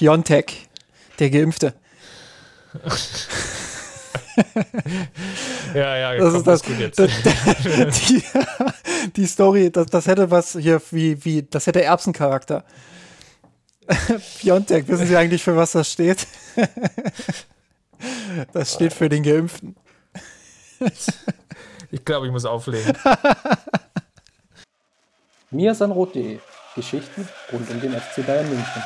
Piontek, der Geimpfte. ja, ja, das ist das, das, das die, die, Story, das, das hätte was hier wie, wie, das hätte Erbsencharakter. Piontek, wissen Sie eigentlich, für was das steht? das steht für den Geimpften. ich glaube, ich muss auflegen. miasanrot.de Geschichten rund um den FC Bayern München.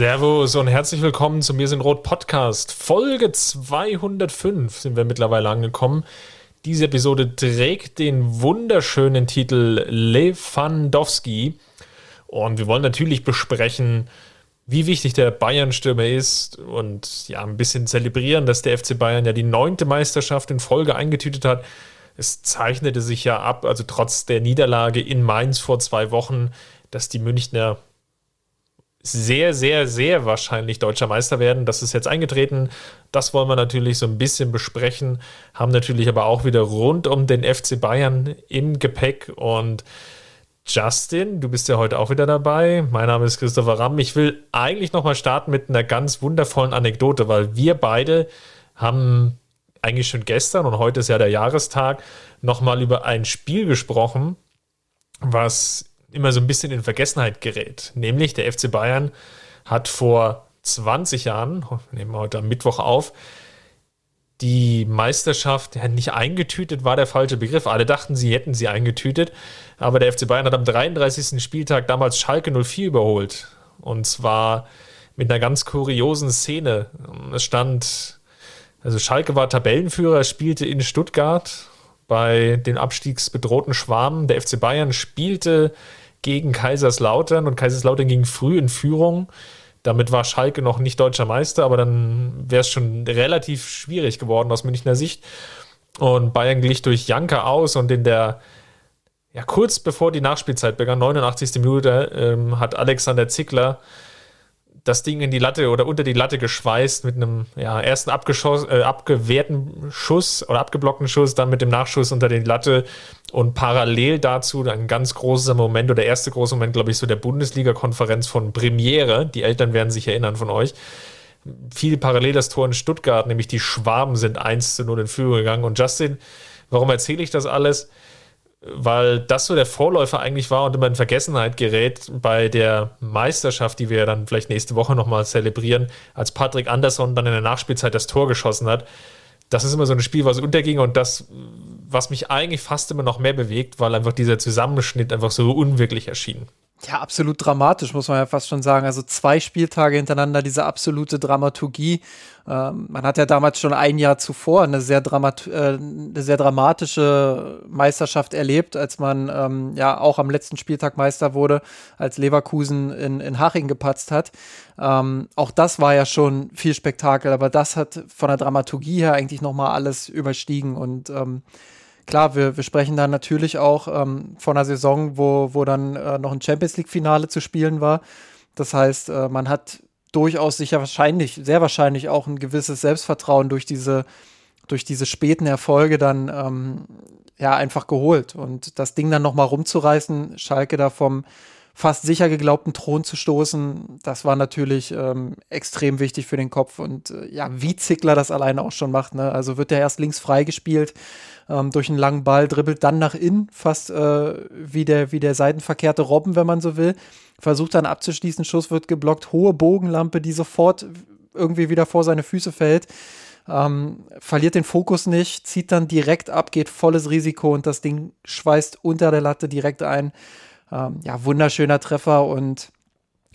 Servus und herzlich willkommen zum Wir sind Rot Podcast. Folge 205 sind wir mittlerweile angekommen. Diese Episode trägt den wunderschönen Titel Lewandowski. Und wir wollen natürlich besprechen, wie wichtig der Bayern-Stürmer ist und ja, ein bisschen zelebrieren, dass der FC Bayern ja die neunte Meisterschaft in Folge eingetütet hat. Es zeichnete sich ja ab, also trotz der Niederlage in Mainz vor zwei Wochen, dass die Münchner sehr, sehr, sehr wahrscheinlich deutscher Meister werden. Das ist jetzt eingetreten. Das wollen wir natürlich so ein bisschen besprechen. Haben natürlich aber auch wieder rund um den FC Bayern im Gepäck. Und Justin, du bist ja heute auch wieder dabei. Mein Name ist Christopher Ramm. Ich will eigentlich nochmal starten mit einer ganz wundervollen Anekdote, weil wir beide haben eigentlich schon gestern und heute ist ja der Jahrestag nochmal über ein Spiel gesprochen, was immer so ein bisschen in Vergessenheit gerät. Nämlich der FC Bayern hat vor 20 Jahren, nehmen wir heute am Mittwoch auf, die Meisterschaft ja, nicht eingetütet, war der falsche Begriff. Alle dachten, sie hätten sie eingetütet. Aber der FC Bayern hat am 33. Spieltag damals Schalke 04 überholt. Und zwar mit einer ganz kuriosen Szene. Es stand, also Schalke war Tabellenführer, spielte in Stuttgart bei den abstiegsbedrohten Schwaben. Der FC Bayern spielte gegen Kaiserslautern und Kaiserslautern ging früh in Führung. Damit war Schalke noch nicht deutscher Meister, aber dann wäre es schon relativ schwierig geworden aus Münchner Sicht. Und Bayern glich durch Janka aus und in der, ja, kurz bevor die Nachspielzeit begann, 89. Minute, ähm, hat Alexander Zickler das Ding in die Latte oder unter die Latte geschweißt mit einem ja, ersten äh, abgewehrten Schuss oder abgeblockten Schuss, dann mit dem Nachschuss unter die Latte und parallel dazu ein ganz großer Moment oder der erste große Moment, glaube ich, so der Bundesliga-Konferenz von Premiere. Die Eltern werden sich erinnern von euch. Viel parallel das Tor in Stuttgart, nämlich die Schwaben sind 1 zu 0 in Führung gegangen. Und Justin, warum erzähle ich das alles? Weil das so der Vorläufer eigentlich war und immer in Vergessenheit gerät bei der Meisterschaft, die wir dann vielleicht nächste Woche nochmal zelebrieren, als Patrick Andersson dann in der Nachspielzeit das Tor geschossen hat. Das ist immer so ein Spiel, was unterging und das, was mich eigentlich fast immer noch mehr bewegt, weil einfach dieser Zusammenschnitt einfach so unwirklich erschien. Ja, absolut dramatisch, muss man ja fast schon sagen. Also zwei Spieltage hintereinander, diese absolute Dramaturgie. Ähm, man hat ja damals schon ein Jahr zuvor eine sehr, dramat äh, eine sehr dramatische Meisterschaft erlebt, als man ähm, ja auch am letzten Spieltag Meister wurde, als Leverkusen in, in Haching gepatzt hat. Ähm, auch das war ja schon viel Spektakel, aber das hat von der Dramaturgie her eigentlich nochmal alles überstiegen und ähm, klar, wir, wir sprechen da natürlich auch ähm, von einer Saison, wo, wo dann äh, noch ein Champions League-Finale zu spielen war. Das heißt, äh, man hat durchaus sicher wahrscheinlich, sehr wahrscheinlich auch ein gewisses Selbstvertrauen durch diese, durch diese späten Erfolge dann ähm, ja einfach geholt. Und das Ding dann nochmal rumzureißen, Schalke da vom fast sicher geglaubten Thron zu stoßen, das war natürlich ähm, extrem wichtig für den Kopf. Und äh, ja, wie Zickler das alleine auch schon macht. Ne? Also wird er erst links freigespielt ähm, durch einen langen Ball, dribbelt dann nach innen, fast äh, wie, der, wie der seitenverkehrte Robben, wenn man so will. Versucht dann abzuschließen, Schuss wird geblockt, hohe Bogenlampe, die sofort irgendwie wieder vor seine Füße fällt. Ähm, verliert den Fokus nicht, zieht dann direkt ab, geht volles Risiko und das Ding schweißt unter der Latte direkt ein. Ähm, ja, wunderschöner Treffer und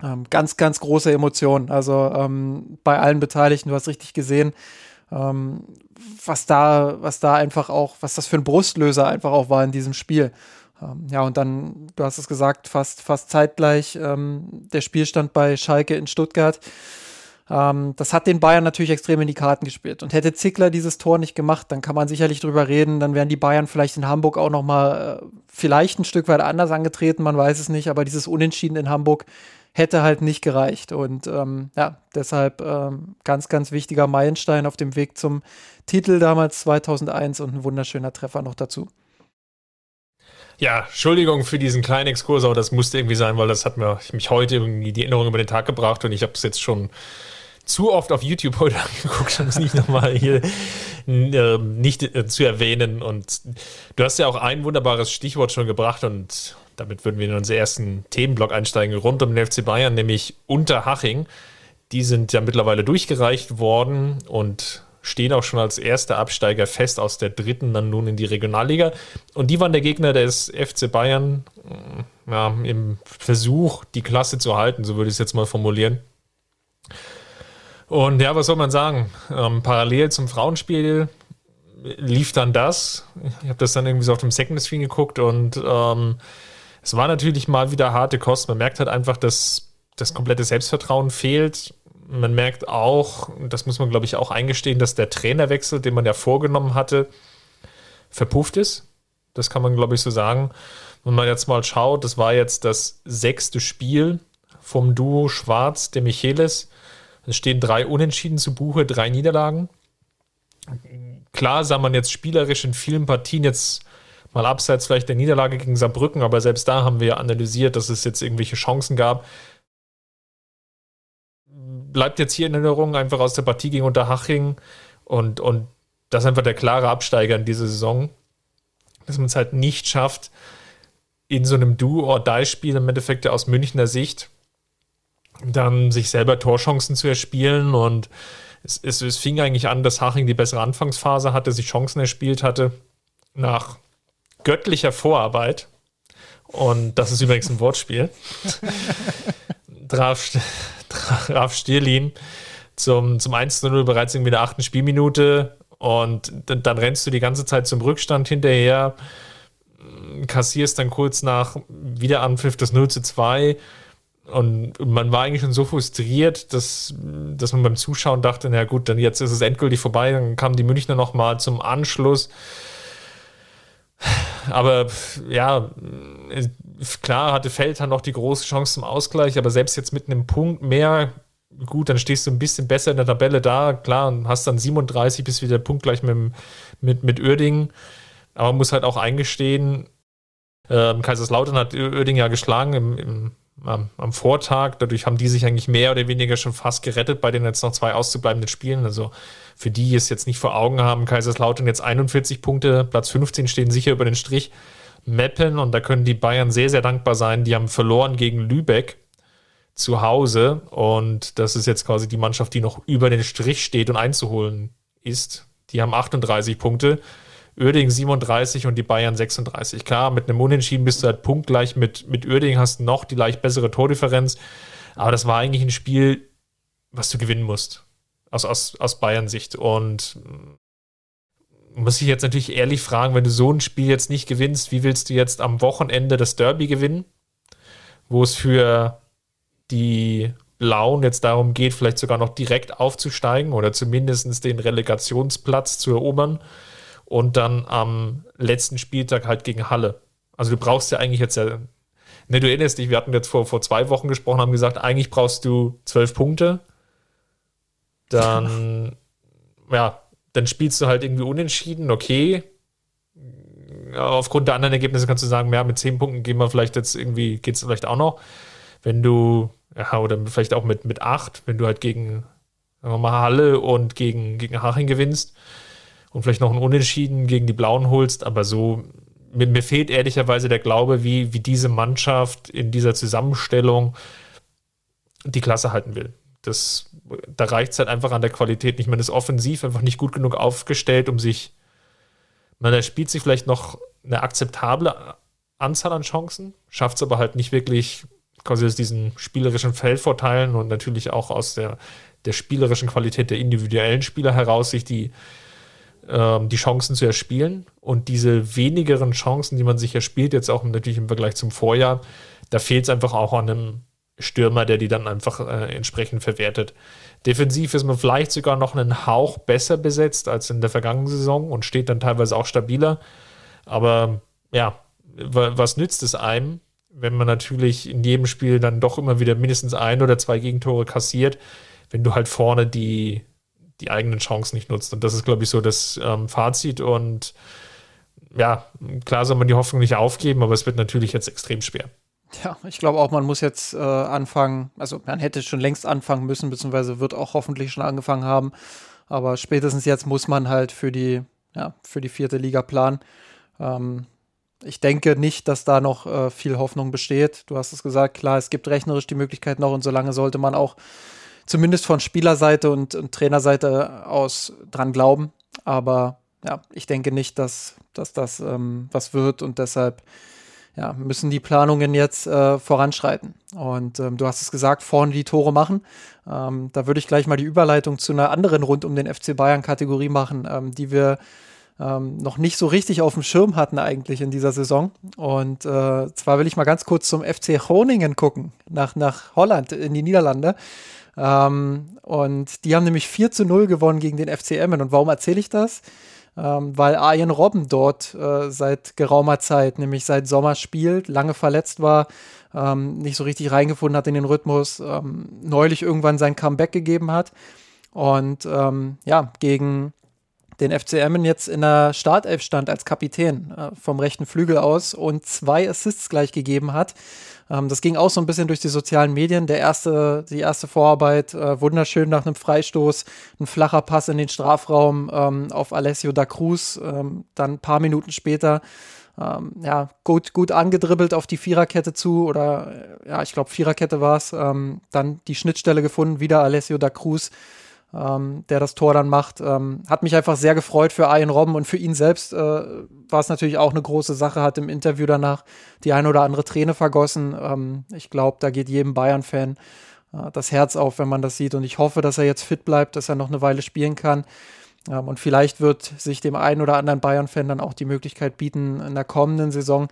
ähm, ganz, ganz große Emotionen. Also ähm, bei allen Beteiligten, du hast richtig gesehen, ähm, was da, was da einfach auch, was das für ein Brustlöser einfach auch war in diesem Spiel. Ähm, ja, und dann, du hast es gesagt, fast, fast zeitgleich ähm, der Spielstand bei Schalke in Stuttgart. Ähm, das hat den Bayern natürlich extrem in die Karten gespielt. Und hätte Zickler dieses Tor nicht gemacht, dann kann man sicherlich drüber reden. Dann wären die Bayern vielleicht in Hamburg auch noch mal äh, vielleicht ein Stück weit anders angetreten. Man weiß es nicht. Aber dieses Unentschieden in Hamburg hätte halt nicht gereicht. Und ähm, ja, deshalb ähm, ganz, ganz wichtiger Meilenstein auf dem Weg zum Titel damals 2001 und ein wunderschöner Treffer noch dazu. Ja, Entschuldigung für diesen kleinen Exkurs, aber das musste irgendwie sein, weil das hat mir mich heute irgendwie die Erinnerung über den Tag gebracht und ich habe es jetzt schon zu oft auf YouTube heute angeguckt, um es nicht nochmal hier äh, nicht äh, zu erwähnen. Und du hast ja auch ein wunderbares Stichwort schon gebracht und damit würden wir in unseren ersten Themenblock einsteigen rund um den FC Bayern, nämlich Unterhaching. Die sind ja mittlerweile durchgereicht worden und stehen auch schon als erster Absteiger fest aus der dritten dann nun in die Regionalliga. Und die waren der Gegner des FC Bayern ja, im Versuch, die Klasse zu halten, so würde ich es jetzt mal formulieren. Und ja, was soll man sagen? Ähm, parallel zum Frauenspiel lief dann das. Ich habe das dann irgendwie so auf dem Second Screen geguckt und ähm, es war natürlich mal wieder harte Kost. Man merkt halt einfach, dass das komplette Selbstvertrauen fehlt. Man merkt auch, das muss man glaube ich auch eingestehen, dass der Trainerwechsel, den man ja vorgenommen hatte, verpufft ist. Das kann man glaube ich so sagen. Wenn man jetzt mal schaut, das war jetzt das sechste Spiel vom Duo Schwarz, der Michelis. Es stehen drei Unentschieden zu Buche, drei Niederlagen. Klar sah man jetzt spielerisch in vielen Partien jetzt mal abseits vielleicht der Niederlage gegen Saarbrücken, aber selbst da haben wir analysiert, dass es jetzt irgendwelche Chancen gab. Bleibt jetzt hier in Erinnerung einfach aus der Partie gegen Unterhaching und, und das ist einfach der klare Absteiger in dieser Saison, dass man es halt nicht schafft, in so einem Do-or-Die-Spiel im Endeffekt aus Münchner Sicht dann sich selber Torchancen zu erspielen und es, es, es, fing eigentlich an, dass Haching die bessere Anfangsphase hatte, sich Chancen erspielt hatte nach göttlicher Vorarbeit. Und das ist übrigens ein Wortspiel. traf, traf Stierlin zum, zum 1-0 bereits irgendwie in der achten Spielminute und dann, dann rennst du die ganze Zeit zum Rückstand hinterher, kassierst dann kurz nach Wiederanpfiff das 0 zu 2 und man war eigentlich schon so frustriert, dass, dass man beim Zuschauen dachte, na gut, dann jetzt ist es endgültig vorbei. Dann kamen die Münchner nochmal zum Anschluss. Aber ja, klar hatte Feldhahn noch die große Chance zum Ausgleich, aber selbst jetzt mit einem Punkt mehr, gut, dann stehst du ein bisschen besser in der Tabelle da, klar, und hast dann 37 bis wieder punktgleich mit, mit, mit Uerdingen. Aber man muss halt auch eingestehen, äh, Kaiserslautern hat Uerdingen ja geschlagen im, im am, am, Vortag. Dadurch haben die sich eigentlich mehr oder weniger schon fast gerettet bei den jetzt noch zwei auszubleibenden Spielen. Also für die, die es jetzt nicht vor Augen haben, Kaiserslautern jetzt 41 Punkte, Platz 15 stehen sicher über den Strich. Meppen und da können die Bayern sehr, sehr dankbar sein. Die haben verloren gegen Lübeck zu Hause und das ist jetzt quasi die Mannschaft, die noch über den Strich steht und einzuholen ist. Die haben 38 Punkte. Uerdingen 37 und die Bayern 36. Klar, mit einem Unentschieden bist du halt punktgleich mit, mit Uerdingen, hast noch die leicht bessere Tordifferenz. Aber das war eigentlich ein Spiel, was du gewinnen musst. Aus, aus, aus Bayern-Sicht. Und muss ich jetzt natürlich ehrlich fragen, wenn du so ein Spiel jetzt nicht gewinnst, wie willst du jetzt am Wochenende das Derby gewinnen? Wo es für die Blauen jetzt darum geht, vielleicht sogar noch direkt aufzusteigen oder zumindest den Relegationsplatz zu erobern und dann am letzten Spieltag halt gegen Halle. Also du brauchst ja eigentlich jetzt ja, ne, du erinnerst dich, wir hatten jetzt vor, vor zwei Wochen gesprochen, haben gesagt, eigentlich brauchst du zwölf Punkte. Dann, ja, dann spielst du halt irgendwie unentschieden, okay. Aufgrund der anderen Ergebnisse kannst du sagen, ja, mit zehn Punkten gehen wir vielleicht jetzt irgendwie, geht es vielleicht auch noch. Wenn du, ja, oder vielleicht auch mit, mit acht, wenn du halt gegen, sagen wir mal, Halle und gegen, gegen Haching gewinnst, und vielleicht noch ein Unentschieden gegen die Blauen holst, aber so, mir, mir fehlt ehrlicherweise der Glaube, wie, wie diese Mannschaft in dieser Zusammenstellung die Klasse halten will. Das, da reicht es halt einfach an der Qualität nicht. Man ist offensiv einfach nicht gut genug aufgestellt, um sich. Man erspielt sich vielleicht noch eine akzeptable Anzahl an Chancen, schafft es aber halt nicht wirklich quasi aus diesen spielerischen Feldvorteilen und natürlich auch aus der, der spielerischen Qualität der individuellen Spieler heraus, sich die, ähm, die Chancen zu erspielen. Und diese wenigeren Chancen, die man sich erspielt, jetzt auch natürlich im Vergleich zum Vorjahr, da fehlt es einfach auch an einem, Stürmer, der die dann einfach äh, entsprechend verwertet. Defensiv ist man vielleicht sogar noch einen Hauch besser besetzt als in der vergangenen Saison und steht dann teilweise auch stabiler. Aber ja, was nützt es einem, wenn man natürlich in jedem Spiel dann doch immer wieder mindestens ein oder zwei Gegentore kassiert, wenn du halt vorne die, die eigenen Chancen nicht nutzt. Und das ist, glaube ich, so das ähm, Fazit. Und ja, klar soll man die Hoffnung nicht aufgeben, aber es wird natürlich jetzt extrem schwer. Ja, ich glaube auch, man muss jetzt äh, anfangen, also man hätte schon längst anfangen müssen, beziehungsweise wird auch hoffentlich schon angefangen haben. Aber spätestens jetzt muss man halt für die, ja, für die vierte Liga planen. Ähm, ich denke nicht, dass da noch äh, viel Hoffnung besteht. Du hast es gesagt, klar, es gibt rechnerisch die Möglichkeit noch und solange sollte man auch zumindest von Spielerseite und, und Trainerseite aus dran glauben. Aber ja, ich denke nicht, dass, dass das ähm, was wird und deshalb ja, müssen die Planungen jetzt äh, voranschreiten. Und ähm, du hast es gesagt, vorne die Tore machen. Ähm, da würde ich gleich mal die Überleitung zu einer anderen rund um den FC Bayern Kategorie machen, ähm, die wir ähm, noch nicht so richtig auf dem Schirm hatten eigentlich in dieser Saison. Und äh, zwar will ich mal ganz kurz zum FC Groningen gucken, nach, nach Holland, in die Niederlande. Ähm, und die haben nämlich 4 zu 0 gewonnen gegen den FCM. Und warum erzähle ich das? Ähm, weil Arjen Robben dort äh, seit geraumer Zeit, nämlich seit Sommer spielt, lange verletzt war, ähm, nicht so richtig reingefunden hat in den Rhythmus, ähm, neulich irgendwann sein Comeback gegeben hat. Und ähm, ja, gegen den FCM jetzt in der Startelf stand als Kapitän äh, vom rechten Flügel aus und zwei Assists gleich gegeben hat. Ähm, das ging auch so ein bisschen durch die sozialen Medien. Der erste, die erste Vorarbeit, äh, wunderschön nach einem Freistoß, ein flacher Pass in den Strafraum ähm, auf Alessio da Cruz. Ähm, dann ein paar Minuten später ja, gut, gut angedribbelt auf die Viererkette zu oder äh, ja, ich glaube Viererkette war es. Dann die Schnittstelle gefunden, wieder Alessio da Cruz ähm, der das Tor dann macht. Ähm, hat mich einfach sehr gefreut für Ian Robben und für ihn selbst äh, war es natürlich auch eine große Sache, hat im Interview danach die eine oder andere Träne vergossen. Ähm, ich glaube, da geht jedem Bayern-Fan äh, das Herz auf, wenn man das sieht und ich hoffe, dass er jetzt fit bleibt, dass er noch eine Weile spielen kann. Ähm, und vielleicht wird sich dem einen oder anderen Bayern-Fan dann auch die Möglichkeit bieten, in der kommenden Saison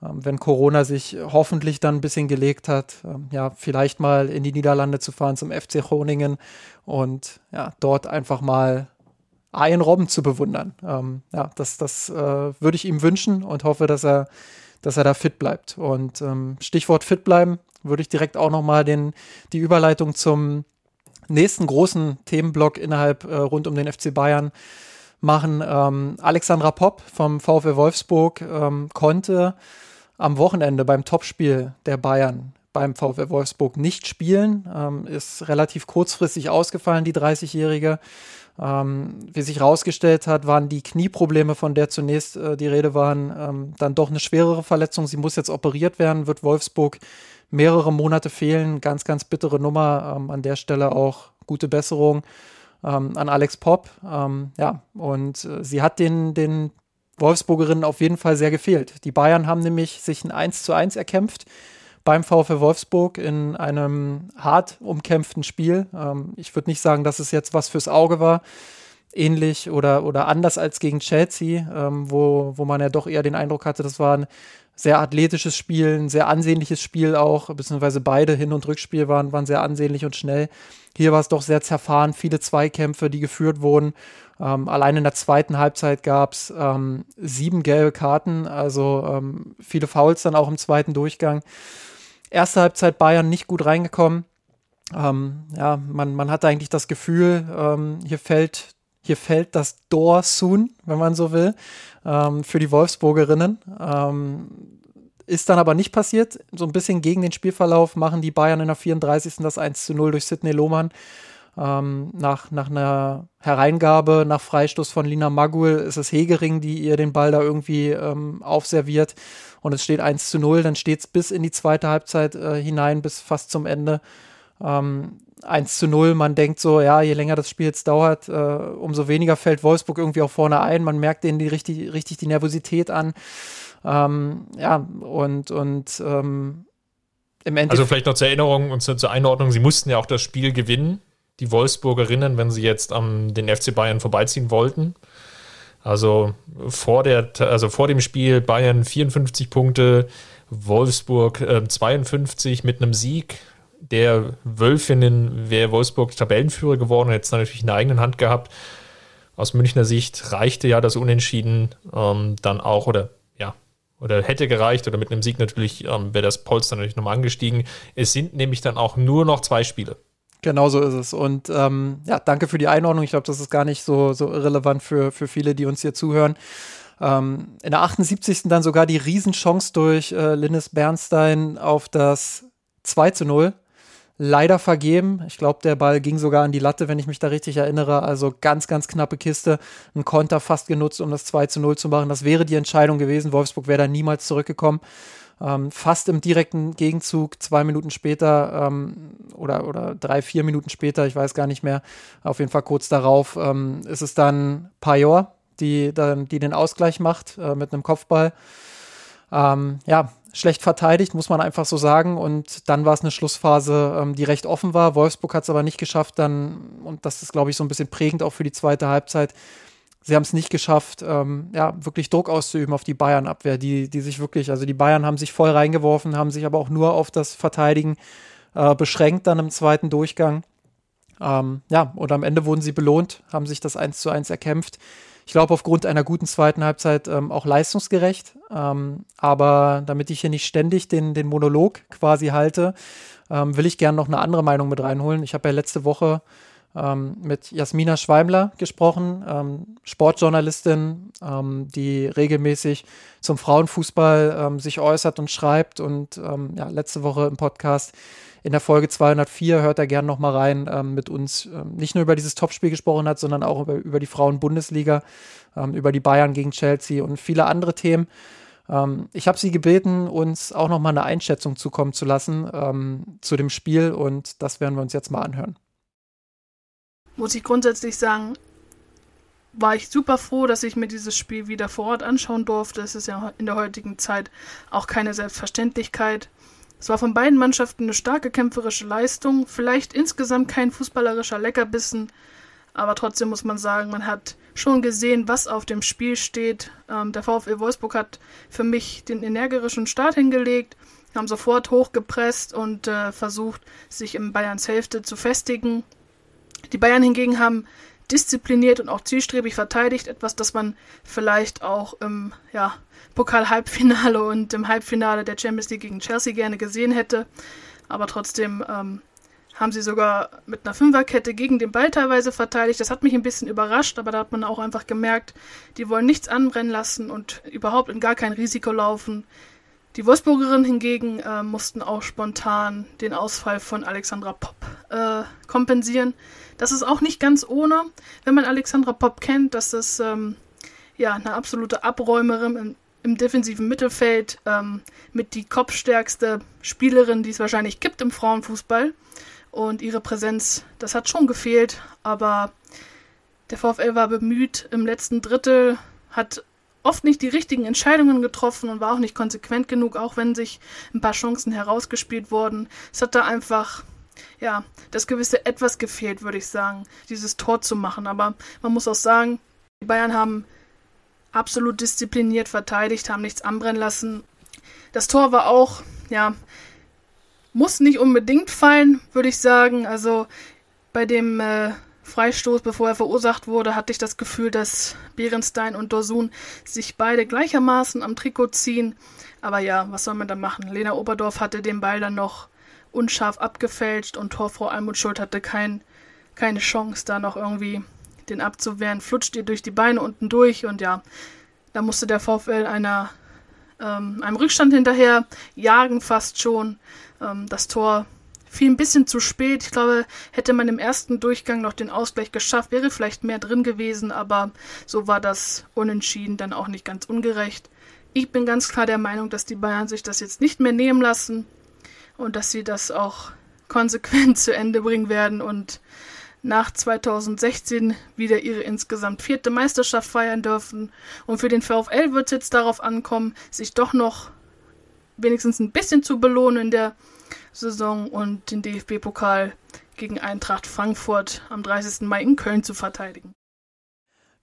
wenn Corona sich hoffentlich dann ein bisschen gelegt hat, ähm, ja, vielleicht mal in die Niederlande zu fahren zum FC Groningen und ja, dort einfach mal Ian Robben zu bewundern. Ähm, ja, das, das äh, würde ich ihm wünschen und hoffe, dass er, dass er da fit bleibt. Und ähm, Stichwort fit bleiben, würde ich direkt auch nochmal die Überleitung zum nächsten großen Themenblock innerhalb äh, rund um den FC Bayern machen. Ähm, Alexandra Popp vom VfL Wolfsburg ähm, konnte am Wochenende beim Topspiel der Bayern beim VfL Wolfsburg nicht spielen. Ähm, ist relativ kurzfristig ausgefallen, die 30-Jährige. Ähm, wie sich herausgestellt hat, waren die Knieprobleme, von der zunächst äh, die Rede waren, ähm, dann doch eine schwerere Verletzung. Sie muss jetzt operiert werden, wird Wolfsburg mehrere Monate fehlen. Ganz, ganz bittere Nummer. Ähm, an der Stelle auch gute Besserung ähm, an Alex Popp. Ähm, ja, und äh, sie hat den, den Wolfsburgerinnen auf jeden Fall sehr gefehlt. Die Bayern haben nämlich sich ein 1 zu 1 erkämpft beim VfL Wolfsburg in einem hart umkämpften Spiel. Ähm, ich würde nicht sagen, dass es jetzt was fürs Auge war. Ähnlich oder, oder anders als gegen Chelsea, ähm, wo, wo man ja doch eher den Eindruck hatte, das war ein sehr athletisches Spiel, ein sehr ansehnliches Spiel auch, beziehungsweise beide Hin- und Rückspiel waren, waren sehr ansehnlich und schnell. Hier war es doch sehr zerfahren, viele Zweikämpfe, die geführt wurden. Ähm, allein in der zweiten Halbzeit gab es ähm, sieben gelbe Karten, also ähm, viele Fouls dann auch im zweiten Durchgang. Erste Halbzeit Bayern nicht gut reingekommen. Ähm, ja, man, man hatte eigentlich das Gefühl, ähm, hier fällt hier fällt das Door soon, wenn man so will, ähm, für die Wolfsburgerinnen. Ähm, ist dann aber nicht passiert. So ein bisschen gegen den Spielverlauf machen die Bayern in der 34. das 1 zu 0 durch Sidney Lohmann. Ähm, nach, nach einer Hereingabe, nach Freistoß von Lina Magul ist es Hegering, die ihr den Ball da irgendwie ähm, aufserviert. Und es steht 1 zu 0. Dann steht es bis in die zweite Halbzeit äh, hinein, bis fast zum Ende. Ähm, 1 zu 0. Man denkt so, ja, je länger das Spiel jetzt dauert, äh, umso weniger fällt Wolfsburg irgendwie auch vorne ein. Man merkt denen die richtig, richtig die Nervosität an. Ähm, ja, und, und ähm, im Endeffekt. Also vielleicht noch zur Erinnerung und zur, zur, Einordnung, sie mussten ja auch das Spiel gewinnen, die Wolfsburgerinnen, wenn sie jetzt am den FC Bayern vorbeiziehen wollten. Also vor, der, also vor dem Spiel Bayern 54 Punkte, Wolfsburg äh, 52 mit einem Sieg der Wölfinnen wäre Wolfsburg Tabellenführer geworden, hätte es natürlich in der eigenen Hand gehabt. Aus Münchner Sicht reichte ja das Unentschieden ähm, dann auch, oder ja, oder hätte gereicht, oder mit einem Sieg natürlich ähm, wäre das Polster natürlich nochmal angestiegen. Es sind nämlich dann auch nur noch zwei Spiele. Genau so ist es. Und ähm, ja, danke für die Einordnung. Ich glaube, das ist gar nicht so, so irrelevant für, für viele, die uns hier zuhören. Ähm, in der 78. dann sogar die Riesenchance durch äh, Linus Bernstein auf das 2 zu 0. Leider vergeben. Ich glaube, der Ball ging sogar an die Latte, wenn ich mich da richtig erinnere. Also ganz, ganz knappe Kiste. Ein Konter fast genutzt, um das 2 zu 0 zu machen. Das wäre die Entscheidung gewesen. Wolfsburg wäre da niemals zurückgekommen ähm, fast im direkten Gegenzug, zwei Minuten später ähm, oder, oder drei, vier Minuten später, ich weiß gar nicht mehr, auf jeden Fall kurz darauf, ähm, ist es dann Pajor, die, die den Ausgleich macht äh, mit einem Kopfball. Ähm, ja, schlecht verteidigt, muss man einfach so sagen. Und dann war es eine Schlussphase, ähm, die recht offen war. Wolfsburg hat es aber nicht geschafft, dann, und das ist, glaube ich, so ein bisschen prägend auch für die zweite Halbzeit, sie haben es nicht geschafft, ähm, ja, wirklich Druck auszuüben auf die Bayern-Abwehr, die, die sich wirklich, also die Bayern haben sich voll reingeworfen, haben sich aber auch nur auf das Verteidigen äh, beschränkt dann im zweiten Durchgang. Ähm, ja, und am Ende wurden sie belohnt, haben sich das 1 zu 1 erkämpft. Ich glaube, aufgrund einer guten zweiten Halbzeit ähm, auch leistungsgerecht. Ähm, aber damit ich hier nicht ständig den, den Monolog quasi halte, ähm, will ich gerne noch eine andere Meinung mit reinholen. Ich habe ja letzte Woche ähm, mit Jasmina Schweimler gesprochen, ähm, Sportjournalistin, ähm, die regelmäßig zum Frauenfußball ähm, sich äußert und schreibt. Und ähm, ja, letzte Woche im Podcast in der Folge 204 hört er gerne noch mal rein, ähm, mit uns nicht nur über dieses Topspiel gesprochen hat, sondern auch über, über die Frauen-Bundesliga, über die Bayern gegen Chelsea und viele andere Themen. ich habe sie gebeten, uns auch noch mal eine Einschätzung zukommen zu lassen zu dem Spiel und das werden wir uns jetzt mal anhören muss ich grundsätzlich sagen, war ich super froh, dass ich mir dieses Spiel wieder vor Ort anschauen durfte. Es ist ja in der heutigen Zeit auch keine Selbstverständlichkeit. Es war von beiden Mannschaften eine starke kämpferische Leistung, vielleicht insgesamt kein fußballerischer Leckerbissen, aber trotzdem muss man sagen, man hat schon gesehen, was auf dem Spiel steht. Ähm, der VfL Wolfsburg hat für mich den energischen Start hingelegt, haben sofort hochgepresst und äh, versucht, sich im Bayerns Hälfte zu festigen. Die Bayern hingegen haben diszipliniert und auch zielstrebig verteidigt, etwas, das man vielleicht auch im ja, Pokal-Halbfinale und im Halbfinale der Champions League gegen Chelsea gerne gesehen hätte. Aber trotzdem ähm, haben sie sogar mit einer Fünferkette gegen den Ball teilweise verteidigt. Das hat mich ein bisschen überrascht, aber da hat man auch einfach gemerkt, die wollen nichts anbrennen lassen und überhaupt in gar kein Risiko laufen. Die Wolfsburgerinnen hingegen äh, mussten auch spontan den Ausfall von Alexandra Popp äh, kompensieren. Das ist auch nicht ganz ohne, wenn man Alexandra Popp kennt, dass das ähm, ja eine absolute Abräumerin im, im defensiven Mittelfeld ähm, mit die kopfstärkste Spielerin, die es wahrscheinlich gibt im Frauenfußball. Und ihre Präsenz, das hat schon gefehlt, aber der VfL war bemüht im letzten Drittel, hat oft nicht die richtigen Entscheidungen getroffen und war auch nicht konsequent genug, auch wenn sich ein paar Chancen herausgespielt wurden. Es hat da einfach, ja, das gewisse etwas gefehlt, würde ich sagen, dieses Tor zu machen. Aber man muss auch sagen, die Bayern haben absolut diszipliniert verteidigt, haben nichts anbrennen lassen. Das Tor war auch, ja, muss nicht unbedingt fallen, würde ich sagen. Also bei dem äh, Freistoß, bevor er verursacht wurde, hatte ich das Gefühl, dass Bärenstein und Dorsun sich beide gleichermaßen am Trikot ziehen. Aber ja, was soll man da machen? Lena Oberdorf hatte den Ball dann noch unscharf abgefälscht und Torfrau Almut Schuld hatte kein, keine Chance, da noch irgendwie den abzuwehren. Flutscht ihr durch die Beine unten durch und ja, da musste der VfL einer, ähm, einem Rückstand hinterher jagen fast schon. Ähm, das Tor fiel ein bisschen zu spät. Ich glaube, hätte man im ersten Durchgang noch den Ausgleich geschafft, wäre vielleicht mehr drin gewesen, aber so war das Unentschieden dann auch nicht ganz ungerecht. Ich bin ganz klar der Meinung, dass die Bayern sich das jetzt nicht mehr nehmen lassen und dass sie das auch konsequent zu Ende bringen werden und nach 2016 wieder ihre insgesamt vierte Meisterschaft feiern dürfen. Und für den VfL wird es jetzt darauf ankommen, sich doch noch wenigstens ein bisschen zu belohnen in der Saison und den DFB-Pokal gegen Eintracht Frankfurt am 30. Mai in Köln zu verteidigen.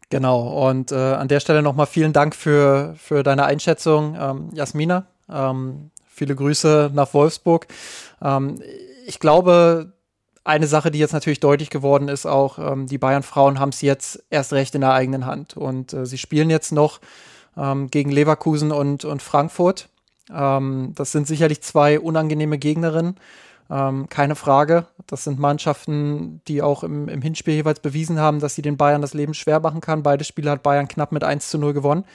Genau, und äh, an der Stelle nochmal vielen Dank für, für deine Einschätzung, ähm, Jasmina. Ähm, viele Grüße nach Wolfsburg. Ähm, ich glaube, eine Sache, die jetzt natürlich deutlich geworden ist, auch ähm, die Bayern-Frauen haben es jetzt erst recht in der eigenen Hand. Und äh, sie spielen jetzt noch ähm, gegen Leverkusen und, und Frankfurt. Ähm, das sind sicherlich zwei unangenehme Gegnerinnen. Ähm, keine Frage. Das sind Mannschaften, die auch im, im Hinspiel jeweils bewiesen haben, dass sie den Bayern das Leben schwer machen kann. Beide Spiele hat Bayern knapp mit 1 zu 0 gewonnen.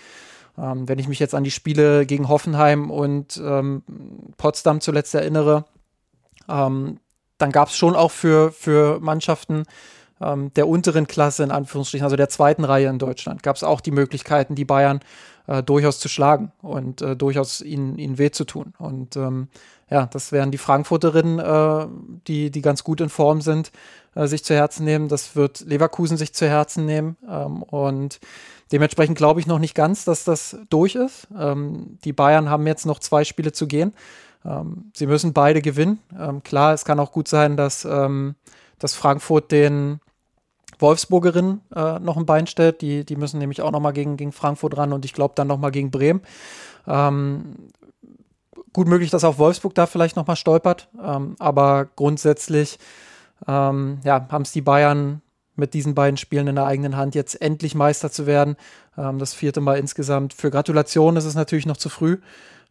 Ähm, wenn ich mich jetzt an die Spiele gegen Hoffenheim und ähm, Potsdam zuletzt erinnere, ähm, dann gab es schon auch für, für Mannschaften ähm, der unteren Klasse, in Anführungsstrichen, also der zweiten Reihe in Deutschland, gab es auch die Möglichkeiten, die Bayern äh, durchaus zu schlagen und äh, durchaus ihnen, ihnen weh zu tun. Und ähm, ja, das wären die Frankfurterinnen, äh, die, die ganz gut in Form sind, äh, sich zu Herzen nehmen. Das wird Leverkusen sich zu Herzen nehmen. Ähm, und dementsprechend glaube ich noch nicht ganz, dass das durch ist. Ähm, die Bayern haben jetzt noch zwei Spiele zu gehen. Ähm, sie müssen beide gewinnen. Ähm, klar, es kann auch gut sein, dass, ähm, dass Frankfurt den Wolfsburgerinnen äh, noch ein Bein stellt. Die, die müssen nämlich auch noch mal gegen, gegen Frankfurt ran und ich glaube dann noch mal gegen Bremen. Ähm, gut möglich, dass auch Wolfsburg da vielleicht noch mal stolpert, ähm, aber grundsätzlich ähm, ja, haben es die Bayern mit diesen beiden Spielen in der eigenen Hand jetzt endlich Meister zu werden. Ähm, das vierte Mal insgesamt. Für Gratulation ist es natürlich noch zu früh.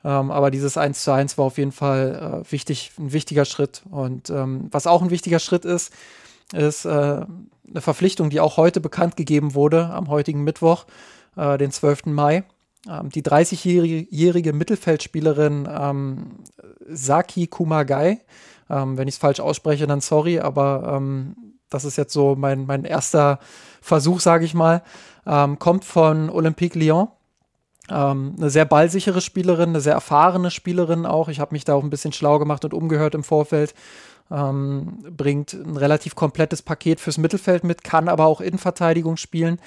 Ähm, aber dieses 1 zu 1 war auf jeden Fall äh, wichtig, ein wichtiger Schritt. Und ähm, was auch ein wichtiger Schritt ist, ist äh, eine Verpflichtung, die auch heute bekannt gegeben wurde, am heutigen Mittwoch, äh, den 12. Mai. Ähm, die 30-jährige Mittelfeldspielerin ähm, Saki Kumagai, ähm, wenn ich es falsch ausspreche, dann sorry, aber ähm, das ist jetzt so mein, mein erster Versuch, sage ich mal, ähm, kommt von Olympique Lyon ähm, eine sehr ballsichere Spielerin, eine sehr erfahrene Spielerin auch. Ich habe mich da auch ein bisschen schlau gemacht und umgehört im Vorfeld. Bringt ein relativ komplettes Paket fürs Mittelfeld mit, kann aber auch Innenverteidigung spielen.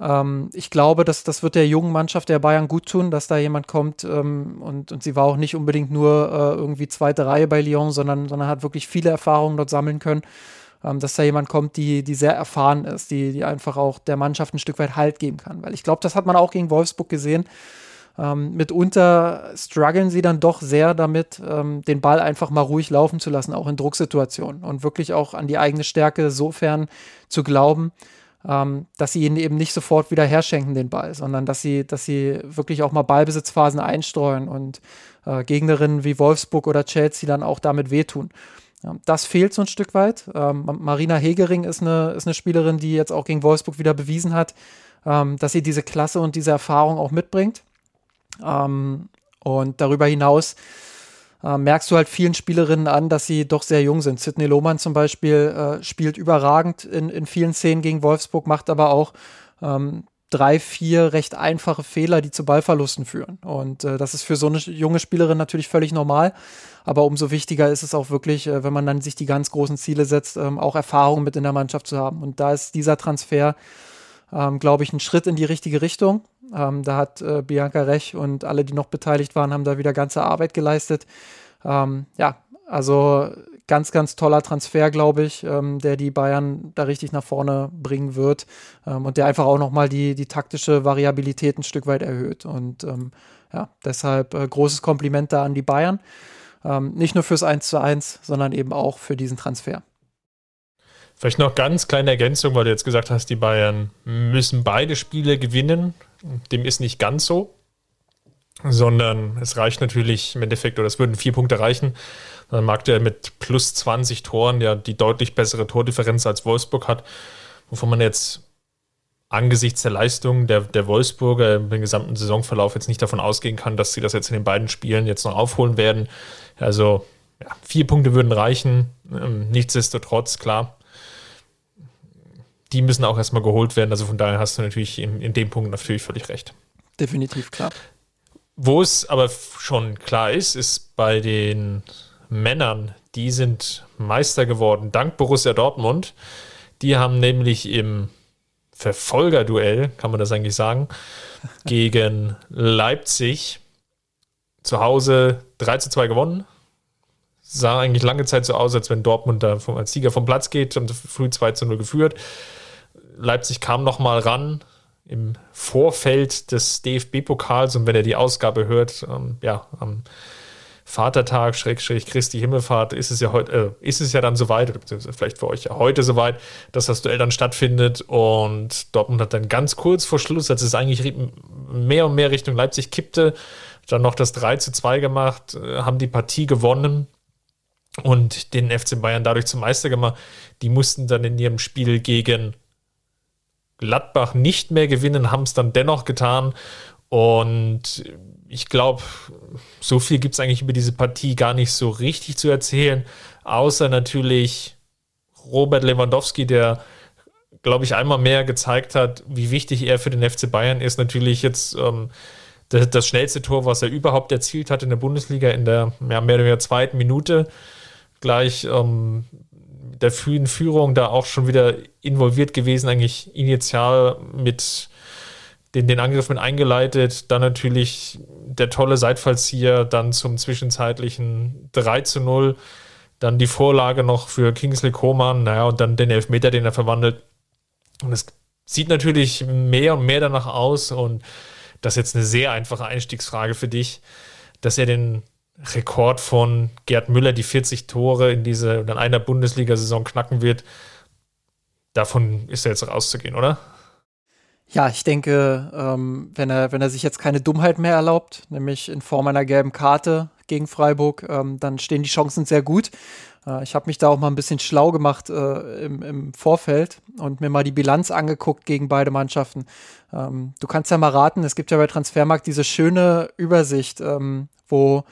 Ähm, ich glaube, dass das wird der jungen Mannschaft der Bayern gut tun, dass da jemand kommt ähm, und, und sie war auch nicht unbedingt nur äh, irgendwie zweite Reihe bei Lyon, sondern, sondern hat wirklich viele Erfahrungen dort sammeln können ähm, dass da jemand kommt, die, die sehr erfahren ist, die, die einfach auch der Mannschaft ein Stück weit Halt geben kann. Weil ich glaube, das hat man auch gegen Wolfsburg gesehen. Ähm, mitunter strugglen sie dann doch sehr damit, ähm, den Ball einfach mal ruhig laufen zu lassen, auch in Drucksituationen und wirklich auch an die eigene Stärke sofern zu glauben, ähm, dass sie ihn eben nicht sofort wieder herschenken, den Ball, sondern dass sie, dass sie wirklich auch mal Ballbesitzphasen einstreuen und äh, Gegnerinnen wie Wolfsburg oder Chelsea dann auch damit wehtun. Das fehlt so ein Stück weit. Ähm, Marina Hegering ist eine, ist eine Spielerin, die jetzt auch gegen Wolfsburg wieder bewiesen hat, ähm, dass sie diese Klasse und diese Erfahrung auch mitbringt. Ähm, und darüber hinaus äh, merkst du halt vielen Spielerinnen an, dass sie doch sehr jung sind. Sidney Lohmann zum Beispiel äh, spielt überragend in, in vielen Szenen gegen Wolfsburg, macht aber auch ähm, drei, vier recht einfache Fehler, die zu Ballverlusten führen. Und äh, das ist für so eine junge Spielerin natürlich völlig normal. Aber umso wichtiger ist es auch wirklich, äh, wenn man dann sich die ganz großen Ziele setzt, ähm, auch Erfahrung mit in der Mannschaft zu haben. Und da ist dieser Transfer, ähm, glaube ich, ein Schritt in die richtige Richtung. Ähm, da hat äh, Bianca Rech und alle, die noch beteiligt waren, haben da wieder ganze Arbeit geleistet. Ähm, ja, also ganz, ganz toller Transfer, glaube ich, ähm, der die Bayern da richtig nach vorne bringen wird ähm, und der einfach auch nochmal die, die taktische Variabilität ein Stück weit erhöht. Und ähm, ja, deshalb äh, großes Kompliment da an die Bayern. Ähm, nicht nur fürs 1 zu 1, sondern eben auch für diesen Transfer. Vielleicht noch ganz kleine Ergänzung, weil du jetzt gesagt hast, die Bayern müssen beide Spiele gewinnen. Dem ist nicht ganz so, sondern es reicht natürlich im Endeffekt, oder es würden vier Punkte reichen, dann mag der mit plus 20 Toren ja die deutlich bessere Tordifferenz als Wolfsburg hat, wovon man jetzt angesichts der Leistung der, der Wolfsburger im gesamten Saisonverlauf jetzt nicht davon ausgehen kann, dass sie das jetzt in den beiden Spielen jetzt noch aufholen werden. Also ja, vier Punkte würden reichen. Ähm, nichtsdestotrotz, klar, die müssen auch erstmal geholt werden. Also von daher hast du natürlich in, in dem Punkt natürlich völlig recht. Definitiv klar. Wo es aber schon klar ist, ist bei den Männern, die sind Meister geworden, dank Borussia Dortmund. Die haben nämlich im Verfolgerduell, kann man das eigentlich sagen, gegen Leipzig zu Hause 3 zu 2 gewonnen. Sah eigentlich lange Zeit so aus, als wenn Dortmund da als Sieger vom Platz geht, haben früh 2 zu 0 geführt. Leipzig kam nochmal ran im Vorfeld des DFB-Pokals und wenn er die Ausgabe hört, ähm, ja, am Vatertag, Schrägstrich Christi Himmelfahrt, ist es ja heute, äh, ist es ja dann soweit, oder vielleicht für euch ja heute soweit, dass das Duell dann stattfindet. Und Dortmund hat dann ganz kurz vor Schluss, als es eigentlich mehr und mehr Richtung Leipzig kippte, dann noch das 3 zu 2 gemacht, äh, haben die Partie gewonnen und den FC Bayern dadurch zum Meister gemacht. Die mussten dann in ihrem Spiel gegen Gladbach nicht mehr gewinnen, haben es dann dennoch getan. Und ich glaube, so viel gibt es eigentlich über diese Partie gar nicht so richtig zu erzählen, außer natürlich Robert Lewandowski, der, glaube ich, einmal mehr gezeigt hat, wie wichtig er für den FC Bayern ist. Natürlich jetzt ähm, das, das, schnellste Tor, was er überhaupt erzielt hat in der Bundesliga in der ja, mehr oder weniger zweiten Minute. Gleich ähm, der frühen Führung da auch schon wieder involviert gewesen, eigentlich initial mit den, den Angriff mit eingeleitet. Dann natürlich der tolle Seitfallzieher, dann zum zwischenzeitlichen 3 zu 0. Dann die Vorlage noch für Kingsley Coman, naja, und dann den Elfmeter, den er verwandelt. Und es sieht natürlich mehr und mehr danach aus. Und das ist jetzt eine sehr einfache Einstiegsfrage für dich, dass er den Rekord von Gerd Müller, die 40 Tore in dieser in einer Bundesliga-Saison knacken wird. Davon ist er jetzt rauszugehen, oder? Ja, ich denke, ähm, wenn, er, wenn er sich jetzt keine Dummheit mehr erlaubt, nämlich in Form einer gelben Karte gegen Freiburg, ähm, dann stehen die Chancen sehr gut. Äh, ich habe mich da auch mal ein bisschen schlau gemacht äh, im, im, Vorfeld und mir mal die Bilanz angeguckt gegen beide Mannschaften. Ähm, du kannst ja mal raten, es gibt ja bei Transfermarkt diese schöne Übersicht, ähm, wo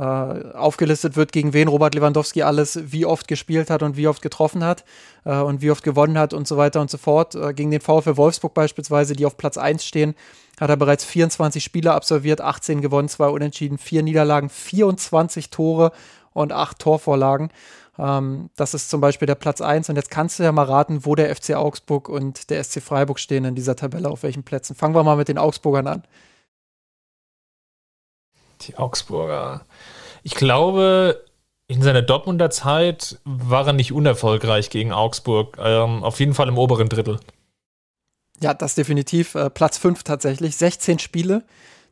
äh, aufgelistet wird, gegen wen Robert Lewandowski alles wie oft gespielt hat und wie oft getroffen hat äh, und wie oft gewonnen hat und so weiter und so fort. Äh, gegen den VfL Wolfsburg beispielsweise, die auf Platz 1 stehen, hat er bereits 24 Spiele absolviert, 18 gewonnen, 2 unentschieden, 4 Niederlagen, 24 Tore und 8 Torvorlagen. Ähm, das ist zum Beispiel der Platz 1. Und jetzt kannst du ja mal raten, wo der FC Augsburg und der SC Freiburg stehen in dieser Tabelle, auf welchen Plätzen. Fangen wir mal mit den Augsburgern an. Augsburger. Ich glaube, in seiner Dortmunder Zeit war er nicht unerfolgreich gegen Augsburg. Ähm, auf jeden Fall im oberen Drittel. Ja, das definitiv. Äh, Platz 5 tatsächlich. 16 Spiele,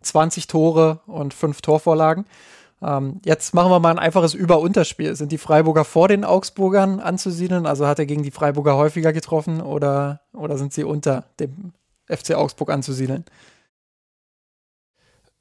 20 Tore und 5 Torvorlagen. Ähm, jetzt machen wir mal ein einfaches Über-Unterspiel. Sind die Freiburger vor den Augsburgern anzusiedeln? Also hat er gegen die Freiburger häufiger getroffen oder, oder sind sie unter dem FC Augsburg anzusiedeln?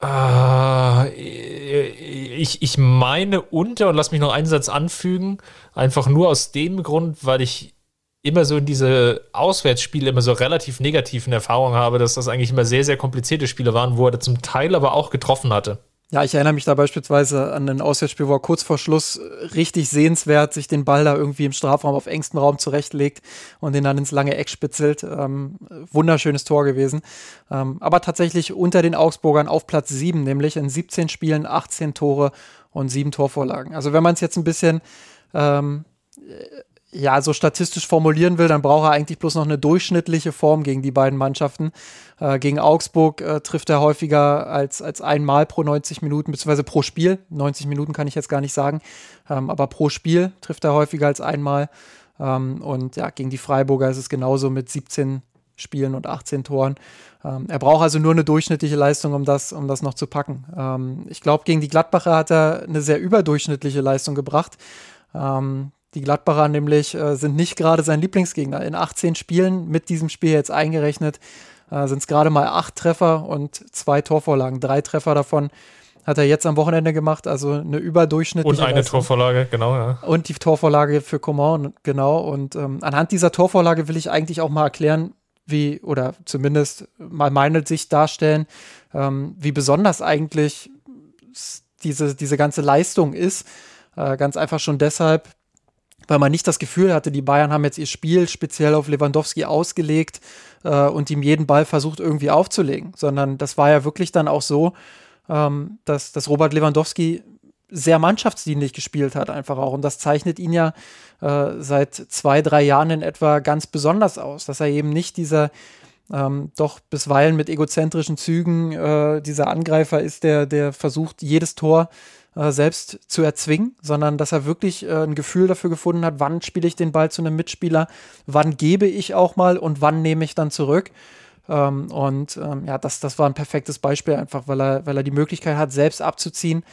Uh, ich, ich meine unter und lass mich noch einen Satz anfügen, einfach nur aus dem Grund, weil ich immer so in diese Auswärtsspiele immer so relativ negativen Erfahrungen habe, dass das eigentlich immer sehr, sehr komplizierte Spiele waren, wo er zum Teil aber auch getroffen hatte. Ja, ich erinnere mich da beispielsweise an ein Auswärtsspiel, wo er kurz vor Schluss richtig sehenswert sich den Ball da irgendwie im Strafraum auf engstem Raum zurechtlegt und den dann ins lange Eck spitzelt. Ähm, wunderschönes Tor gewesen. Ähm, aber tatsächlich unter den Augsburgern auf Platz 7, nämlich in 17 Spielen 18 Tore und 7 Torvorlagen. Also wenn man es jetzt ein bisschen ähm, ja, so statistisch formulieren will, dann braucht er eigentlich bloß noch eine durchschnittliche Form gegen die beiden Mannschaften. Äh, gegen Augsburg äh, trifft er häufiger als, als einmal pro 90 Minuten, beziehungsweise pro Spiel. 90 Minuten kann ich jetzt gar nicht sagen, ähm, aber pro Spiel trifft er häufiger als einmal. Ähm, und ja, gegen die Freiburger ist es genauso mit 17 Spielen und 18 Toren. Ähm, er braucht also nur eine durchschnittliche Leistung, um das, um das noch zu packen. Ähm, ich glaube, gegen die Gladbacher hat er eine sehr überdurchschnittliche Leistung gebracht. Ähm, die Gladbacher nämlich äh, sind nicht gerade sein Lieblingsgegner. In 18 Spielen, mit diesem Spiel jetzt eingerechnet, äh, sind es gerade mal acht Treffer und zwei Torvorlagen. Drei Treffer davon hat er jetzt am Wochenende gemacht, also eine überdurchschnittliche. Und eine Leistung. Torvorlage, genau, ja. Und die Torvorlage für Coman, genau. Und ähm, anhand dieser Torvorlage will ich eigentlich auch mal erklären, wie, oder zumindest mal meine Sicht darstellen, ähm, wie besonders eigentlich diese, diese ganze Leistung ist. Äh, ganz einfach schon deshalb, weil man nicht das Gefühl hatte, die Bayern haben jetzt ihr Spiel speziell auf Lewandowski ausgelegt äh, und ihm jeden Ball versucht irgendwie aufzulegen, sondern das war ja wirklich dann auch so, ähm, dass, dass Robert Lewandowski sehr mannschaftsdienlich gespielt hat, einfach auch. Und das zeichnet ihn ja äh, seit zwei, drei Jahren in etwa ganz besonders aus, dass er eben nicht dieser ähm, doch bisweilen mit egozentrischen Zügen äh, dieser Angreifer ist, der, der versucht, jedes Tor äh, selbst zu erzwingen, sondern dass er wirklich äh, ein Gefühl dafür gefunden hat, wann spiele ich den Ball zu einem Mitspieler, wann gebe ich auch mal und wann nehme ich dann zurück. Ähm, und ähm, ja, das, das war ein perfektes Beispiel einfach, weil er, weil er die Möglichkeit hat, selbst abzuziehen,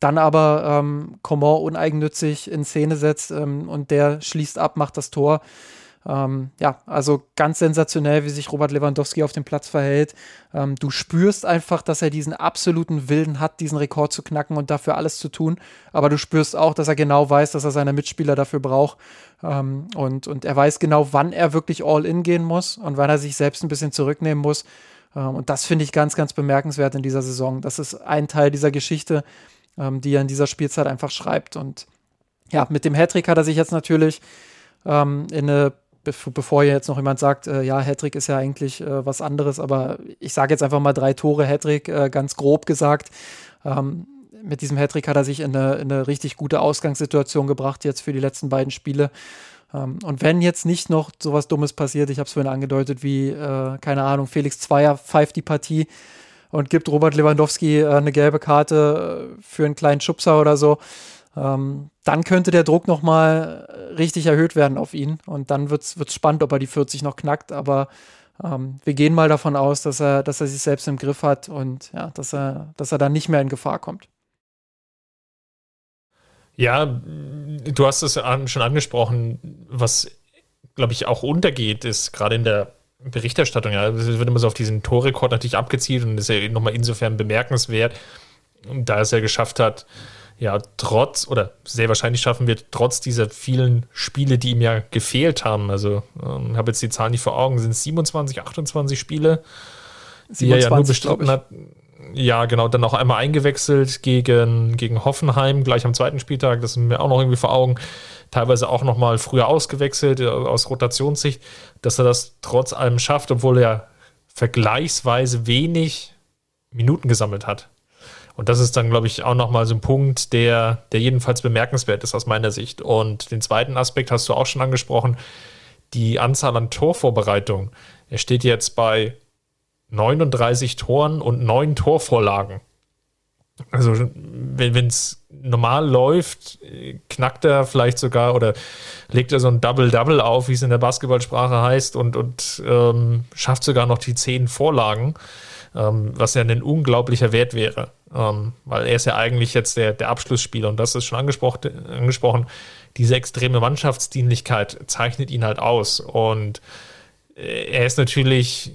dann aber ähm, Coman uneigennützig in Szene setzt ähm, und der schließt ab, macht das Tor. Ähm, ja, also ganz sensationell, wie sich Robert Lewandowski auf dem Platz verhält. Ähm, du spürst einfach, dass er diesen absoluten Willen hat, diesen Rekord zu knacken und dafür alles zu tun. Aber du spürst auch, dass er genau weiß, dass er seine Mitspieler dafür braucht. Ähm, und, und er weiß genau, wann er wirklich all in gehen muss und wann er sich selbst ein bisschen zurücknehmen muss. Ähm, und das finde ich ganz, ganz bemerkenswert in dieser Saison. Das ist ein Teil dieser Geschichte, ähm, die er in dieser Spielzeit einfach schreibt. Und ja, mit dem Hattrick hat er sich jetzt natürlich ähm, in eine bevor jetzt noch jemand sagt, äh, ja, Hattrick ist ja eigentlich äh, was anderes, aber ich sage jetzt einfach mal drei Tore Hattrick, äh, ganz grob gesagt. Ähm, mit diesem Hattrick hat er sich in eine, in eine, richtig gute Ausgangssituation gebracht, jetzt für die letzten beiden Spiele. Ähm, und wenn jetzt nicht noch sowas Dummes passiert, ich habe es vorhin angedeutet, wie, äh, keine Ahnung, Felix Zweier pfeift die Partie und gibt Robert Lewandowski äh, eine gelbe Karte äh, für einen kleinen Schubser oder so, ähm, dann könnte der Druck nochmal äh, richtig erhöht werden auf ihn. Und dann wird es spannend, ob er die 40 noch knackt. Aber ähm, wir gehen mal davon aus, dass er, dass er sich selbst im Griff hat und ja, dass er, dass er dann nicht mehr in Gefahr kommt. Ja, du hast es schon angesprochen, was, glaube ich, auch untergeht, ist gerade in der Berichterstattung, ja, es wird immer so auf diesen Torrekord natürlich abgezielt und ist ja nochmal insofern bemerkenswert, da es ja geschafft hat, ja, trotz oder sehr wahrscheinlich schaffen wird, trotz dieser vielen Spiele, die ihm ja gefehlt haben. Also, ähm, ich habe jetzt die Zahlen nicht vor Augen, sind es 27, 28 Spiele, 27, die er ja nur bestritten hat. Ja, genau, dann auch einmal eingewechselt gegen, gegen Hoffenheim, gleich am zweiten Spieltag, das sind mir auch noch irgendwie vor Augen. Teilweise auch nochmal früher ausgewechselt, äh, aus Rotationssicht, dass er das trotz allem schafft, obwohl er vergleichsweise wenig Minuten gesammelt hat. Und das ist dann, glaube ich, auch nochmal so ein Punkt, der, der jedenfalls bemerkenswert ist aus meiner Sicht. Und den zweiten Aspekt hast du auch schon angesprochen, die Anzahl an Torvorbereitungen. Er steht jetzt bei 39 Toren und 9 Torvorlagen. Also wenn es normal läuft, knackt er vielleicht sogar oder legt er so ein Double-Double auf, wie es in der Basketballsprache heißt, und, und ähm, schafft sogar noch die 10 Vorlagen, ähm, was ja ein unglaublicher Wert wäre. Ähm, weil er ist ja eigentlich jetzt der, der Abschlussspieler und das ist schon angesprochen, angesprochen. Diese extreme Mannschaftsdienlichkeit zeichnet ihn halt aus. Und äh, er ist natürlich,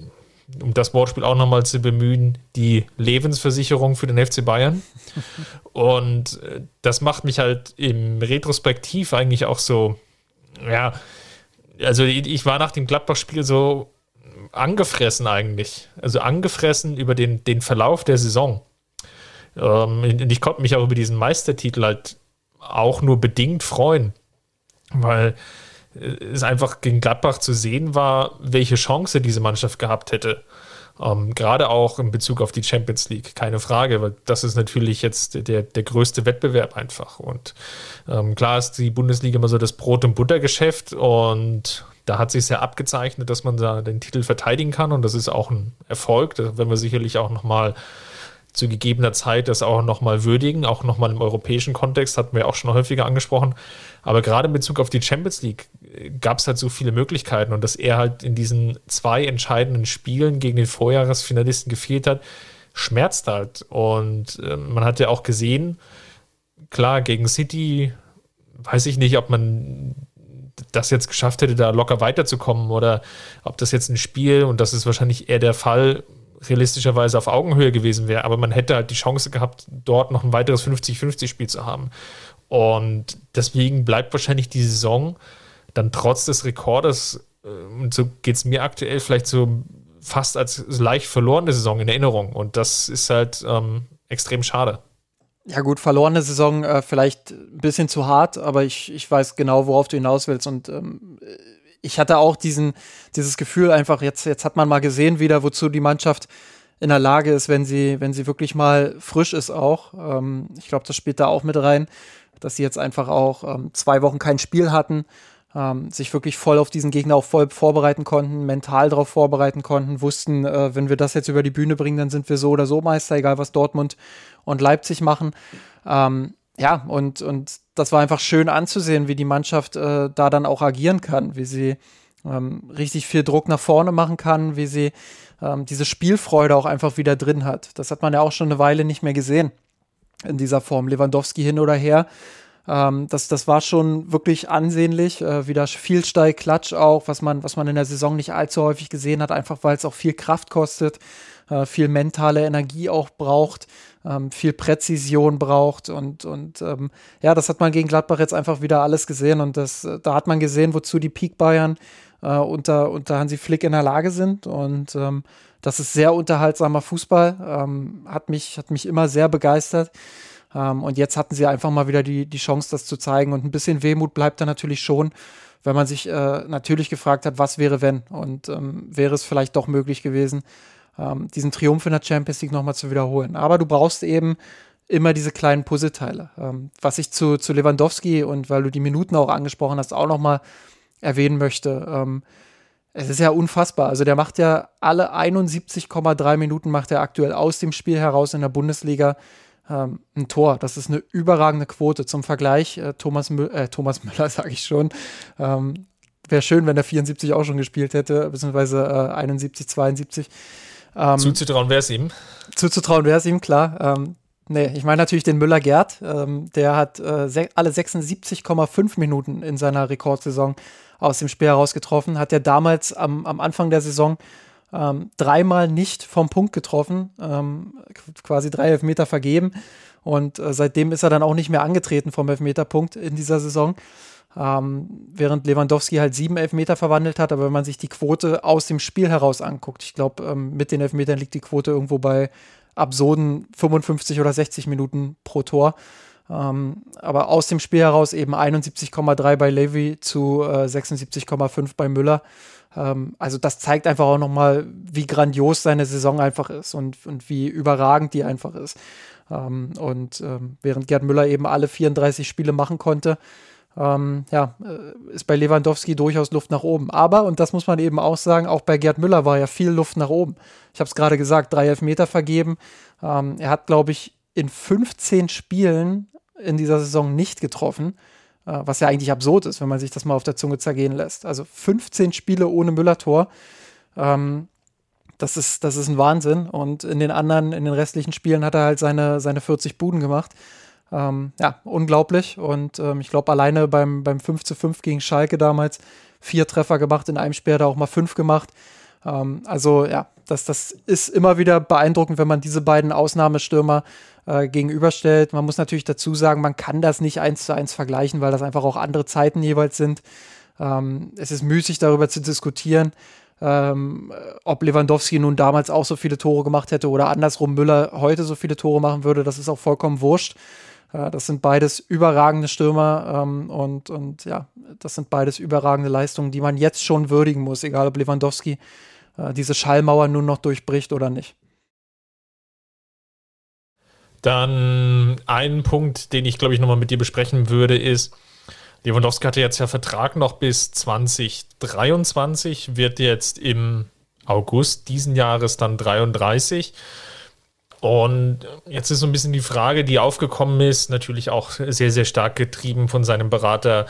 um das Wortspiel auch nochmal zu bemühen, die Lebensversicherung für den FC Bayern. Und äh, das macht mich halt im Retrospektiv eigentlich auch so, ja, also ich war nach dem Gladbach-Spiel so angefressen eigentlich. Also angefressen über den, den Verlauf der Saison. Ähm, ich konnte mich auch über diesen Meistertitel halt auch nur bedingt freuen, weil es einfach gegen Gladbach zu sehen war, welche Chance diese Mannschaft gehabt hätte. Ähm, Gerade auch in Bezug auf die Champions League, keine Frage, weil das ist natürlich jetzt der, der größte Wettbewerb einfach. Und ähm, klar ist die Bundesliga immer so das Brot- und Buttergeschäft und da hat sich sehr abgezeichnet, dass man da den Titel verteidigen kann und das ist auch ein Erfolg. Da werden wir sicherlich auch nochmal zu gegebener Zeit das auch nochmal würdigen, auch nochmal im europäischen Kontext, hatten wir auch schon häufiger angesprochen. Aber gerade in Bezug auf die Champions League äh, gab es halt so viele Möglichkeiten und dass er halt in diesen zwei entscheidenden Spielen gegen den Vorjahresfinalisten gefehlt hat, schmerzt halt. Und äh, man hat ja auch gesehen, klar, gegen City weiß ich nicht, ob man das jetzt geschafft hätte, da locker weiterzukommen oder ob das jetzt ein Spiel, und das ist wahrscheinlich eher der Fall, realistischerweise auf Augenhöhe gewesen wäre, aber man hätte halt die Chance gehabt, dort noch ein weiteres 50-50-Spiel zu haben. Und deswegen bleibt wahrscheinlich die Saison dann trotz des Rekordes, äh, und so geht es mir aktuell vielleicht so fast als leicht verlorene Saison in Erinnerung. Und das ist halt ähm, extrem schade. Ja gut, verlorene Saison äh, vielleicht ein bisschen zu hart, aber ich, ich weiß genau, worauf du hinaus willst. Und ähm, ich hatte auch diesen, dieses Gefühl einfach, jetzt, jetzt hat man mal gesehen wieder, wozu die Mannschaft in der Lage ist, wenn sie, wenn sie wirklich mal frisch ist auch. Ähm, ich glaube, das spielt da auch mit rein, dass sie jetzt einfach auch ähm, zwei Wochen kein Spiel hatten, ähm, sich wirklich voll auf diesen Gegner auch voll vorbereiten konnten, mental darauf vorbereiten konnten, wussten, äh, wenn wir das jetzt über die Bühne bringen, dann sind wir so oder so Meister, egal was Dortmund und Leipzig machen. Ähm, ja, und, und das war einfach schön anzusehen, wie die Mannschaft äh, da dann auch agieren kann, wie sie ähm, richtig viel Druck nach vorne machen kann, wie sie ähm, diese Spielfreude auch einfach wieder drin hat. Das hat man ja auch schon eine Weile nicht mehr gesehen. in dieser Form. Lewandowski hin oder her. Ähm, das, das war schon wirklich ansehnlich. Äh, wieder viel Steilklatsch auch, was man, was man in der Saison nicht allzu häufig gesehen hat, einfach weil es auch viel Kraft kostet, äh, viel mentale Energie auch braucht, ähm, viel Präzision braucht. Und, und ähm, ja, das hat man gegen Gladbach jetzt einfach wieder alles gesehen. Und das, da hat man gesehen, wozu die Peak Bayern äh, unter, unter Hansi Flick in der Lage sind. Und ähm, das ist sehr unterhaltsamer Fußball. Ähm, hat, mich, hat mich immer sehr begeistert. Ähm, und jetzt hatten sie einfach mal wieder die, die Chance, das zu zeigen. Und ein bisschen Wehmut bleibt da natürlich schon, wenn man sich äh, natürlich gefragt hat, was wäre, wenn? Und ähm, wäre es vielleicht doch möglich gewesen, ähm, diesen Triumph in der Champions League nochmal zu wiederholen. Aber du brauchst eben immer diese kleinen Puzzleteile. Ähm, was ich zu, zu Lewandowski und weil du die Minuten auch angesprochen hast, auch nochmal erwähnen möchte. Ähm, es ist ja unfassbar. Also der macht ja alle 71,3 Minuten macht er aktuell aus dem Spiel heraus in der Bundesliga ähm, ein Tor. Das ist eine überragende Quote. Zum Vergleich, äh, Thomas, Mü äh, Thomas Müller, sage ich schon. Ähm, Wäre schön, wenn der 74 auch schon gespielt hätte, beziehungsweise äh, 71, 72. Ähm, zuzutrauen wäre es ihm. Zuzutrauen wäre es ihm, klar. Ähm, nee, ich meine natürlich den Müller-Gerd. Ähm, der hat äh, se alle 76,5 Minuten in seiner Rekordsaison aus dem Spiel herausgetroffen. Hat er damals am, am Anfang der Saison ähm, dreimal nicht vom Punkt getroffen, ähm, quasi drei Elfmeter vergeben. Und äh, seitdem ist er dann auch nicht mehr angetreten vom Elfmeterpunkt in dieser Saison. Ähm, während Lewandowski halt sieben Elfmeter verwandelt hat, aber wenn man sich die Quote aus dem Spiel heraus anguckt, ich glaube, ähm, mit den Elfmetern liegt die Quote irgendwo bei absurden 55 oder 60 Minuten pro Tor. Ähm, aber aus dem Spiel heraus eben 71,3 bei Levy zu äh, 76,5 bei Müller. Ähm, also das zeigt einfach auch nochmal, wie grandios seine Saison einfach ist und, und wie überragend die einfach ist. Ähm, und ähm, während Gerd Müller eben alle 34 Spiele machen konnte, ähm, ja, äh, ist bei Lewandowski durchaus Luft nach oben. Aber, und das muss man eben auch sagen, auch bei Gerd Müller war ja viel Luft nach oben. Ich habe es gerade gesagt, drei Elfmeter vergeben. Ähm, er hat, glaube ich, in 15 Spielen in dieser Saison nicht getroffen. Äh, was ja eigentlich absurd ist, wenn man sich das mal auf der Zunge zergehen lässt. Also 15 Spiele ohne Müller-Tor. Ähm, das ist, das ist ein Wahnsinn. Und in den anderen, in den restlichen Spielen hat er halt seine, seine 40 Buden gemacht. Ähm, ja, unglaublich. Und ähm, ich glaube, alleine beim, beim 5 zu 5 gegen Schalke damals vier Treffer gemacht. In einem Spiel er auch mal fünf gemacht. Ähm, also ja, das, das ist immer wieder beeindruckend, wenn man diese beiden Ausnahmestürmer äh, gegenüberstellt. Man muss natürlich dazu sagen, man kann das nicht eins zu eins vergleichen, weil das einfach auch andere Zeiten jeweils sind. Ähm, es ist müßig darüber zu diskutieren, ähm, ob Lewandowski nun damals auch so viele Tore gemacht hätte oder andersrum Müller heute so viele Tore machen würde. Das ist auch vollkommen wurscht. Das sind beides überragende Stürmer ähm, und, und ja, das sind beides überragende Leistungen, die man jetzt schon würdigen muss, egal ob Lewandowski äh, diese Schallmauer nun noch durchbricht oder nicht. Dann ein Punkt, den ich glaube ich nochmal mit dir besprechen würde, ist, Lewandowski hatte jetzt ja Vertrag noch bis 2023, wird jetzt im August diesen Jahres dann 33. Und jetzt ist so ein bisschen die Frage, die aufgekommen ist, natürlich auch sehr, sehr stark getrieben von seinem Berater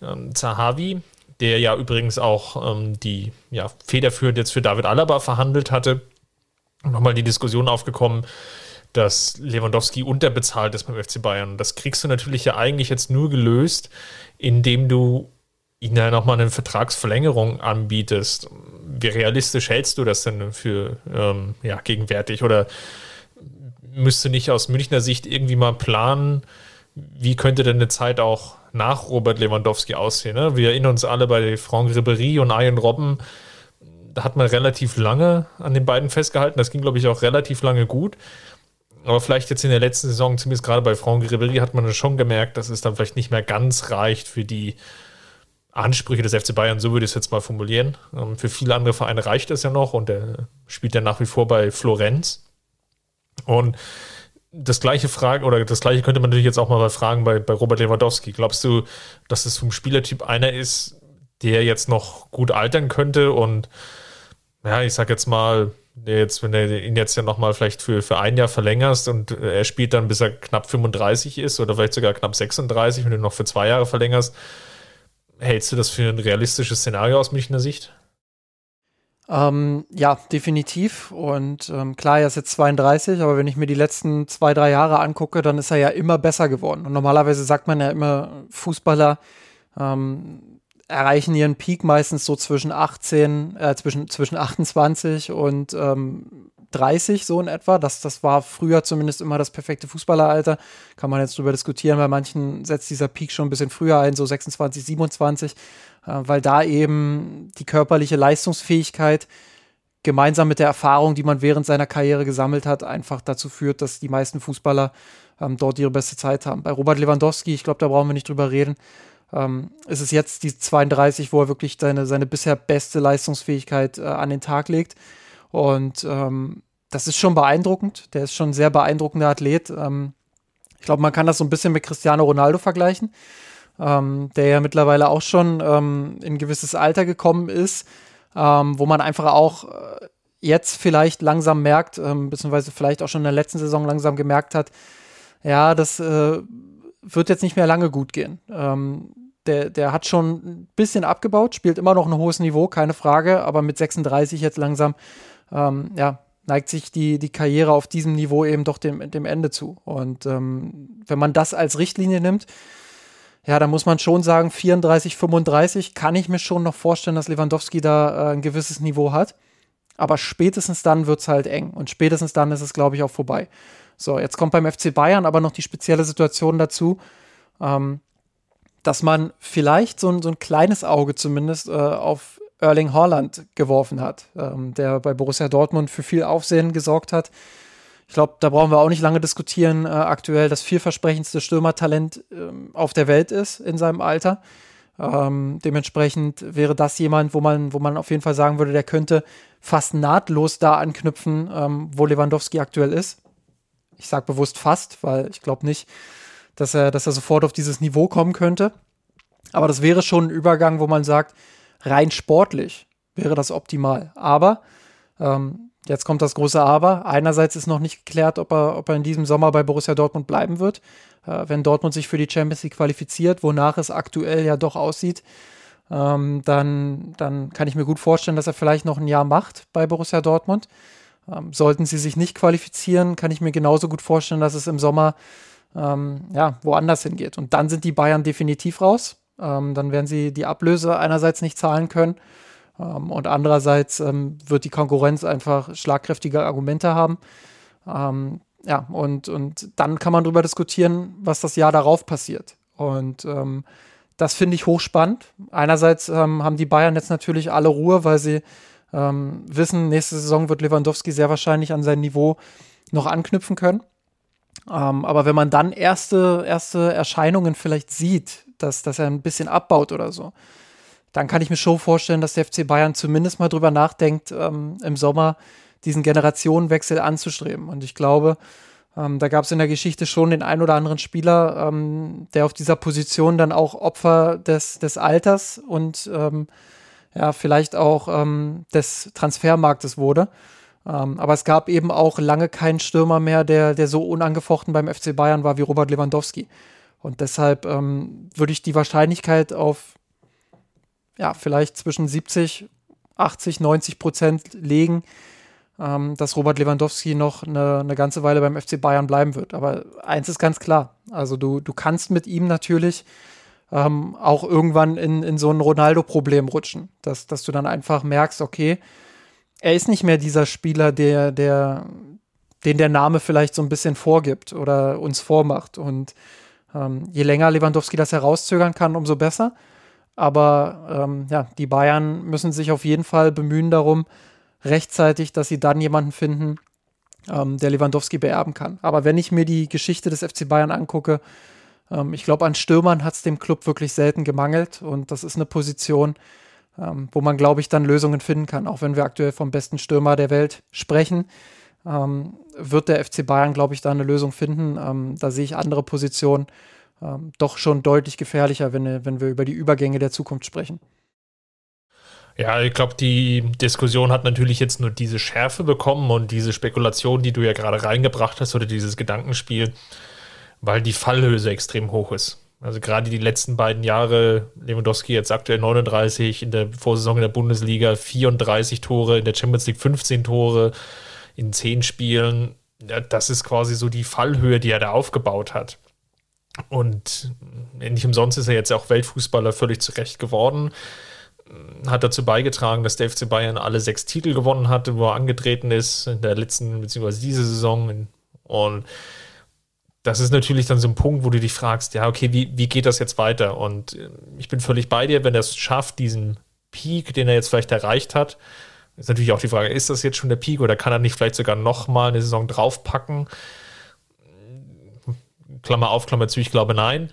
ähm, Zahavi, der ja übrigens auch ähm, die ja, federführend jetzt für David Alaba verhandelt hatte. Nochmal die Diskussion aufgekommen, dass Lewandowski unterbezahlt ist beim FC Bayern. Das kriegst du natürlich ja eigentlich jetzt nur gelöst, indem du ihnen ja nochmal eine Vertragsverlängerung anbietest. Wie realistisch hältst du das denn für ähm, ja, gegenwärtig? Oder müsste nicht aus Münchner Sicht irgendwie mal planen, wie könnte denn eine Zeit auch nach Robert Lewandowski aussehen? Ne? Wir erinnern uns alle bei Franck Ribéry und Ian Robben, da hat man relativ lange an den beiden festgehalten. Das ging, glaube ich, auch relativ lange gut. Aber vielleicht jetzt in der letzten Saison, zumindest gerade bei Franck Ribéry, hat man schon gemerkt, dass es dann vielleicht nicht mehr ganz reicht für die Ansprüche des FC Bayern, so würde ich es jetzt mal formulieren. Ähm, für viele andere Vereine reicht das ja noch und er spielt ja nach wie vor bei Florenz. Und das gleiche Frage, oder das gleiche könnte man natürlich jetzt auch mal fragen bei, bei Robert Lewandowski. Glaubst du, dass es vom Spielertyp einer ist, der jetzt noch gut altern könnte und ja, ich sag jetzt mal, jetzt, wenn du ihn jetzt ja nochmal vielleicht für, für ein Jahr verlängerst und er spielt dann bis er knapp 35 ist oder vielleicht sogar knapp 36, wenn du noch für zwei Jahre verlängerst, hältst du das für ein realistisches Szenario aus Münchner Sicht? Ähm, ja, definitiv. Und ähm, klar, er ist jetzt 32, aber wenn ich mir die letzten zwei, drei Jahre angucke, dann ist er ja immer besser geworden. Und normalerweise sagt man ja immer, Fußballer ähm, erreichen ihren Peak meistens so zwischen 18, äh, zwischen, zwischen 28 und ähm, 30 so in etwa. Das, das war früher zumindest immer das perfekte Fußballeralter. Kann man jetzt drüber diskutieren. Bei manchen setzt dieser Peak schon ein bisschen früher ein, so 26, 27, äh, weil da eben die körperliche Leistungsfähigkeit gemeinsam mit der Erfahrung, die man während seiner Karriere gesammelt hat, einfach dazu führt, dass die meisten Fußballer ähm, dort ihre beste Zeit haben. Bei Robert Lewandowski, ich glaube, da brauchen wir nicht drüber reden, ähm, ist es jetzt die 32, wo er wirklich seine, seine bisher beste Leistungsfähigkeit äh, an den Tag legt. Und ähm, das ist schon beeindruckend. Der ist schon ein sehr beeindruckender Athlet. Ähm, ich glaube, man kann das so ein bisschen mit Cristiano Ronaldo vergleichen, ähm, der ja mittlerweile auch schon ähm, in gewisses Alter gekommen ist, ähm, wo man einfach auch äh, jetzt vielleicht langsam merkt, ähm, beziehungsweise vielleicht auch schon in der letzten Saison langsam gemerkt hat, ja, das äh, wird jetzt nicht mehr lange gut gehen. Ähm, der, der hat schon ein bisschen abgebaut, spielt immer noch ein hohes Niveau, keine Frage, aber mit 36 jetzt langsam, ähm, ja, neigt sich die, die Karriere auf diesem Niveau eben doch dem, dem Ende zu. Und ähm, wenn man das als Richtlinie nimmt, ja, dann muss man schon sagen, 34, 35 kann ich mir schon noch vorstellen, dass Lewandowski da äh, ein gewisses Niveau hat. Aber spätestens dann wird es halt eng. Und spätestens dann ist es, glaube ich, auch vorbei. So, jetzt kommt beim FC Bayern aber noch die spezielle Situation dazu, ähm, dass man vielleicht so ein, so ein kleines Auge zumindest äh, auf Erling Haaland geworfen hat, ähm, der bei Borussia Dortmund für viel Aufsehen gesorgt hat. Ich glaube, da brauchen wir auch nicht lange diskutieren, äh, aktuell das vielversprechendste Stürmertalent ähm, auf der Welt ist in seinem Alter. Ähm, dementsprechend wäre das jemand, wo man, wo man auf jeden Fall sagen würde, der könnte fast nahtlos da anknüpfen, ähm, wo Lewandowski aktuell ist. Ich sage bewusst fast, weil ich glaube nicht, dass er, dass er sofort auf dieses Niveau kommen könnte. Aber das wäre schon ein Übergang, wo man sagt, rein sportlich wäre das optimal. Aber ähm, jetzt kommt das große Aber. Einerseits ist noch nicht geklärt, ob er, ob er in diesem Sommer bei Borussia Dortmund bleiben wird. Äh, wenn Dortmund sich für die Champions League qualifiziert, wonach es aktuell ja doch aussieht, ähm, dann, dann kann ich mir gut vorstellen, dass er vielleicht noch ein Jahr macht bei Borussia Dortmund. Ähm, sollten sie sich nicht qualifizieren, kann ich mir genauso gut vorstellen, dass es im Sommer ähm, ja, woanders hingeht. Und dann sind die Bayern definitiv raus. Ähm, dann werden sie die Ablöse einerseits nicht zahlen können und andererseits ähm, wird die Konkurrenz einfach schlagkräftige Argumente haben. Ähm, ja, und, und dann kann man darüber diskutieren, was das Jahr darauf passiert. Und ähm, das finde ich hochspannend. Einerseits haben die Bayern jetzt natürlich alle Ruhe, weil sie ähm, wissen, nächste Saison wird Lewandowski sehr wahrscheinlich an sein Niveau noch anknüpfen können. Ähm, aber wenn man dann erste, erste Erscheinungen vielleicht sieht, dass, dass er ein bisschen abbaut oder so, dann kann ich mir schon vorstellen, dass der FC Bayern zumindest mal drüber nachdenkt, ähm, im Sommer diesen Generationenwechsel anzustreben. Und ich glaube, ähm, da gab es in der Geschichte schon den ein oder anderen Spieler, ähm, der auf dieser Position dann auch Opfer des, des Alters und ähm, ja, vielleicht auch ähm, des Transfermarktes wurde. Ähm, aber es gab eben auch lange keinen Stürmer mehr, der, der so unangefochten beim FC Bayern war wie Robert Lewandowski. Und deshalb würde ich die Wahrscheinlichkeit auf ja, vielleicht zwischen 70, 80, 90 Prozent legen, ähm, dass Robert Lewandowski noch eine, eine ganze Weile beim FC Bayern bleiben wird. Aber eins ist ganz klar, also du, du kannst mit ihm natürlich ähm, auch irgendwann in, in so ein Ronaldo-Problem rutschen, dass, dass du dann einfach merkst, okay, er ist nicht mehr dieser Spieler, der, der, den der Name vielleicht so ein bisschen vorgibt oder uns vormacht. Und ähm, je länger Lewandowski das herauszögern kann, umso besser. Aber ähm, ja, die Bayern müssen sich auf jeden Fall bemühen darum, rechtzeitig, dass sie dann jemanden finden, ähm, der Lewandowski beerben kann. Aber wenn ich mir die Geschichte des FC Bayern angucke, ähm, ich glaube, an Stürmern hat es dem Club wirklich selten gemangelt. Und das ist eine Position, ähm, wo man, glaube ich, dann Lösungen finden kann. Auch wenn wir aktuell vom besten Stürmer der Welt sprechen, ähm, wird der FC Bayern, glaube ich, da eine Lösung finden. Ähm, da sehe ich andere Positionen ähm, doch schon deutlich gefährlicher, wenn, wenn wir über die Übergänge der Zukunft sprechen. Ja, ich glaube, die Diskussion hat natürlich jetzt nur diese Schärfe bekommen und diese Spekulation, die du ja gerade reingebracht hast, oder dieses Gedankenspiel, weil die Fallhöhe extrem hoch ist. Also gerade die letzten beiden Jahre, Lewandowski jetzt aktuell 39, in der Vorsaison in der Bundesliga 34 Tore, in der Champions League 15 Tore in 10 Spielen. Das ist quasi so die Fallhöhe, die er da aufgebaut hat. Und nicht umsonst ist er jetzt auch Weltfußballer völlig zurecht geworden. Hat dazu beigetragen, dass der FC Bayern alle sechs Titel gewonnen hatte, wo er angetreten ist, in der letzten, beziehungsweise diese Saison. Und das ist natürlich dann so ein Punkt, wo du dich fragst, ja, okay, wie, wie geht das jetzt weiter? Und äh, ich bin völlig bei dir, wenn er es schafft, diesen Peak, den er jetzt vielleicht erreicht hat, ist natürlich auch die Frage, ist das jetzt schon der Peak oder kann er nicht vielleicht sogar nochmal eine Saison draufpacken? Klammer auf, Klammer zu, ich glaube nein.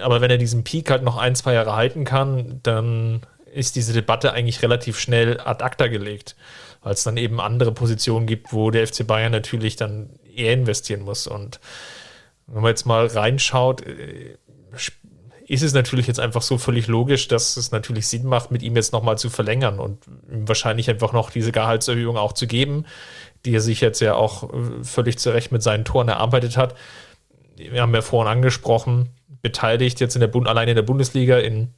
Aber wenn er diesen Peak halt noch ein, zwei Jahre halten kann, dann ist diese Debatte eigentlich relativ schnell ad acta gelegt, weil es dann eben andere Positionen gibt, wo der FC Bayern natürlich dann eher investieren muss. Und wenn man jetzt mal reinschaut, äh, ist es natürlich jetzt einfach so völlig logisch, dass es natürlich Sinn macht, mit ihm jetzt nochmal zu verlängern und wahrscheinlich einfach noch diese Gehaltserhöhung auch zu geben, die er sich jetzt ja auch äh, völlig zurecht mit seinen Toren erarbeitet hat. Wir haben ja vorhin angesprochen, beteiligt jetzt in der Bund, allein in der Bundesliga in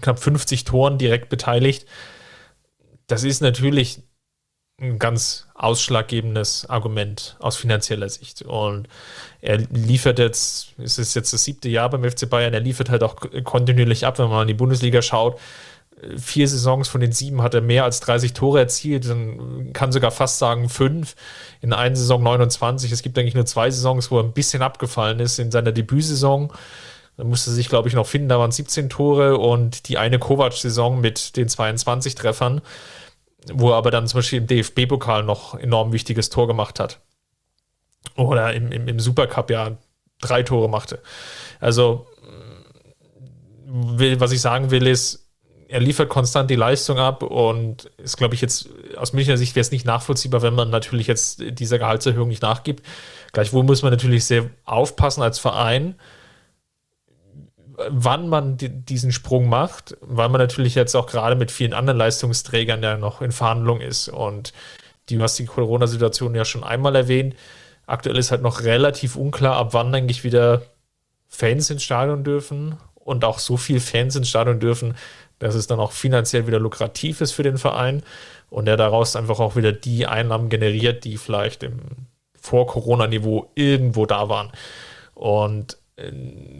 knapp 50 Toren direkt beteiligt. Das ist natürlich ein ganz ausschlaggebendes Argument aus finanzieller Sicht. Und er liefert jetzt, es ist jetzt das siebte Jahr beim FC Bayern, er liefert halt auch kontinuierlich ab, wenn man in die Bundesliga schaut. Vier Saisons von den sieben hat er mehr als 30 Tore erzielt, dann kann sogar fast sagen fünf. In einer Saison 29. Es gibt eigentlich nur zwei Saisons, wo er ein bisschen abgefallen ist in seiner Debütsaison. Da musste sich, glaube ich, noch finden, da waren 17 Tore und die eine Kovac-Saison mit den 22 Treffern wo er aber dann zum Beispiel im DFB-Pokal noch enorm wichtiges Tor gemacht hat. Oder im, im, im Supercup ja drei Tore machte. Also, will, was ich sagen will, ist, er liefert konstant die Leistung ab und ist, glaube ich, jetzt aus Münchner Sicht wäre es nicht nachvollziehbar, wenn man natürlich jetzt dieser Gehaltserhöhung nicht nachgibt. Gleichwohl muss man natürlich sehr aufpassen als Verein, wann man diesen Sprung macht, weil man natürlich jetzt auch gerade mit vielen anderen Leistungsträgern ja noch in Verhandlung ist. Und du hast die Corona-Situation ja schon einmal erwähnt. Aktuell ist halt noch relativ unklar, ab wann eigentlich wieder Fans ins Stadion dürfen und auch so viel Fans ins Stadion dürfen, dass es dann auch finanziell wieder lukrativ ist für den Verein und der daraus einfach auch wieder die Einnahmen generiert, die vielleicht im Vor-Corona-Niveau irgendwo da waren. Und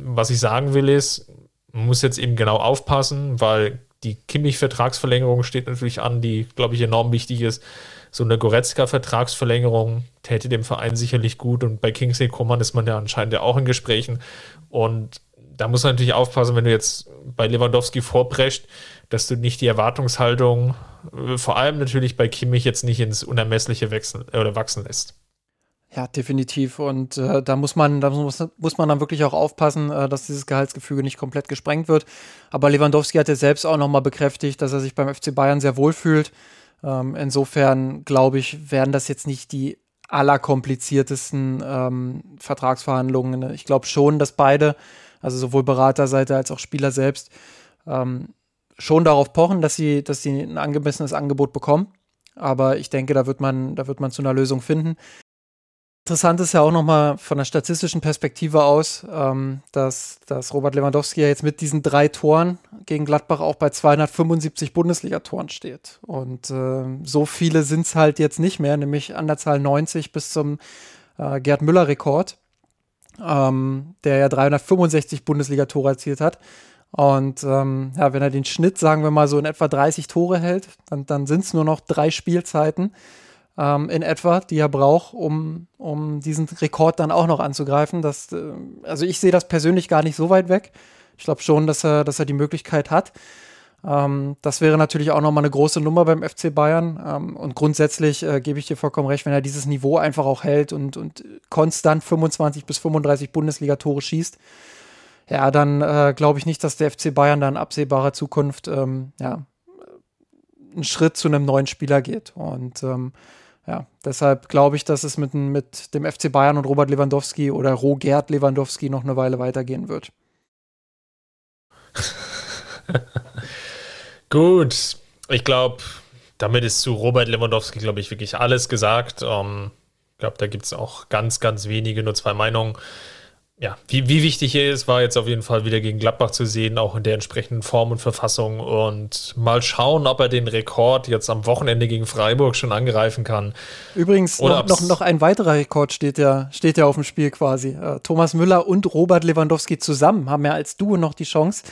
was ich sagen will ist, man muss jetzt eben genau aufpassen, weil die Kimmich-Vertragsverlängerung steht natürlich an, die, glaube ich, enorm wichtig ist. So eine Goretzka-Vertragsverlängerung täte dem Verein sicherlich gut und bei Kingsley Coman ist man ja anscheinend ja auch in Gesprächen und da muss man natürlich aufpassen, wenn du jetzt bei Lewandowski vorprescht, dass du nicht die Erwartungshaltung, äh, vor allem natürlich bei Kimmich, jetzt nicht ins Unermessliche wechseln oder wachsen lässt. Ja, definitiv. Und äh, da muss man, da muss, muss man dann wirklich auch aufpassen, äh, dass dieses Gehaltsgefüge nicht komplett gesprengt wird. Aber Lewandowski hat ja selbst auch nochmal bekräftigt, dass er sich beim FC Bayern sehr wohl fühlt. Ähm, insofern glaube ich, werden das jetzt nicht die allerkompliziertesten ähm, Vertragsverhandlungen. Ich glaube schon, dass beide, also sowohl Beraterseite als auch Spieler selbst, ähm, schon darauf pochen, dass sie, dass sie ein angemessenes Angebot bekommen. Aber ich denke, da wird man, da wird man zu einer Lösung finden. Interessant ist ja auch nochmal von der statistischen Perspektive aus, ähm, dass, dass Robert Lewandowski ja jetzt mit diesen drei Toren gegen Gladbach auch bei 275 Bundesligatoren steht. Und äh, so viele sind es halt jetzt nicht mehr, nämlich an der Zahl 90 bis zum äh, Gerd Müller-Rekord, ähm, der ja 365 Bundesligatore erzielt hat. Und ähm, ja, wenn er den Schnitt, sagen wir mal, so in etwa 30 Tore hält, dann, dann sind es nur noch drei Spielzeiten ähm, in etwa, die er braucht, um, um diesen Rekord dann auch noch anzugreifen. Das, äh, also ich sehe das persönlich gar nicht so weit weg. Ich glaube schon, dass er, dass er die Möglichkeit hat. Ähm, das wäre natürlich auch nochmal eine große Nummer beim FC Bayern. Ähm, und grundsätzlich äh, gebe ich dir vollkommen recht, wenn er dieses Niveau einfach auch hält und, und konstant 25 bis 35 Bundesliga-Tore schießt, ja, dann äh, glaube ich nicht, dass der FC Bayern da in absehbarer Zukunft ähm, ja, einen Schritt zu einem neuen Spieler geht. Und ähm, ja, deshalb glaube ich, dass es mit, mit dem FC Bayern und Robert Lewandowski oder Rogert Lewandowski noch eine Weile weitergehen wird. Gut, ich glaube, damit ist zu Robert Lewandowski, glaube ich, wirklich alles gesagt. Ähm, ich glaube, da gibt es auch ganz, ganz wenige, nur zwei Meinungen. ja, wie, wie wichtig er ist, war jetzt auf jeden Fall wieder gegen Gladbach zu sehen, auch in der entsprechenden Form und Verfassung. Und mal schauen, ob er den Rekord jetzt am Wochenende gegen Freiburg schon angreifen kann. Übrigens, noch, noch, noch, ein weiterer Rekord steht ja, steht ja auf dem Spiel quasi. Äh, Thomas Müller und Robert Lewandowski zusammen haben ja als Duo noch die Chance,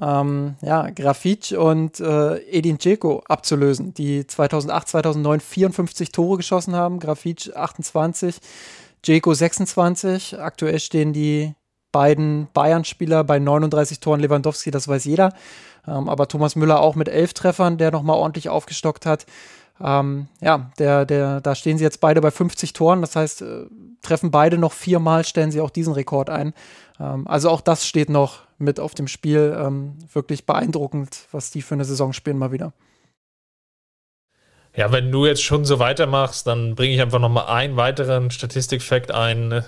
ähm, ja, Grafic und äh, Edin Dzeko abzulösen, die 2008, 2009 54 Tore geschossen haben, Grafic 28. Jeko 26. Aktuell stehen die beiden Bayern-Spieler bei 39 Toren. Lewandowski, das weiß jeder. Ähm, aber Thomas Müller auch mit elf Treffern, der nochmal ordentlich aufgestockt hat. Ähm, ja, der, der, da stehen sie jetzt beide bei 50 Toren. Das heißt, äh, treffen beide noch viermal, stellen sie auch diesen Rekord ein. Ähm, also auch das steht noch mit auf dem Spiel. Ähm, wirklich beeindruckend, was die für eine Saison spielen mal wieder. Ja, wenn du jetzt schon so weitermachst, dann bringe ich einfach nochmal einen weiteren Statistikfakt ein. Äh,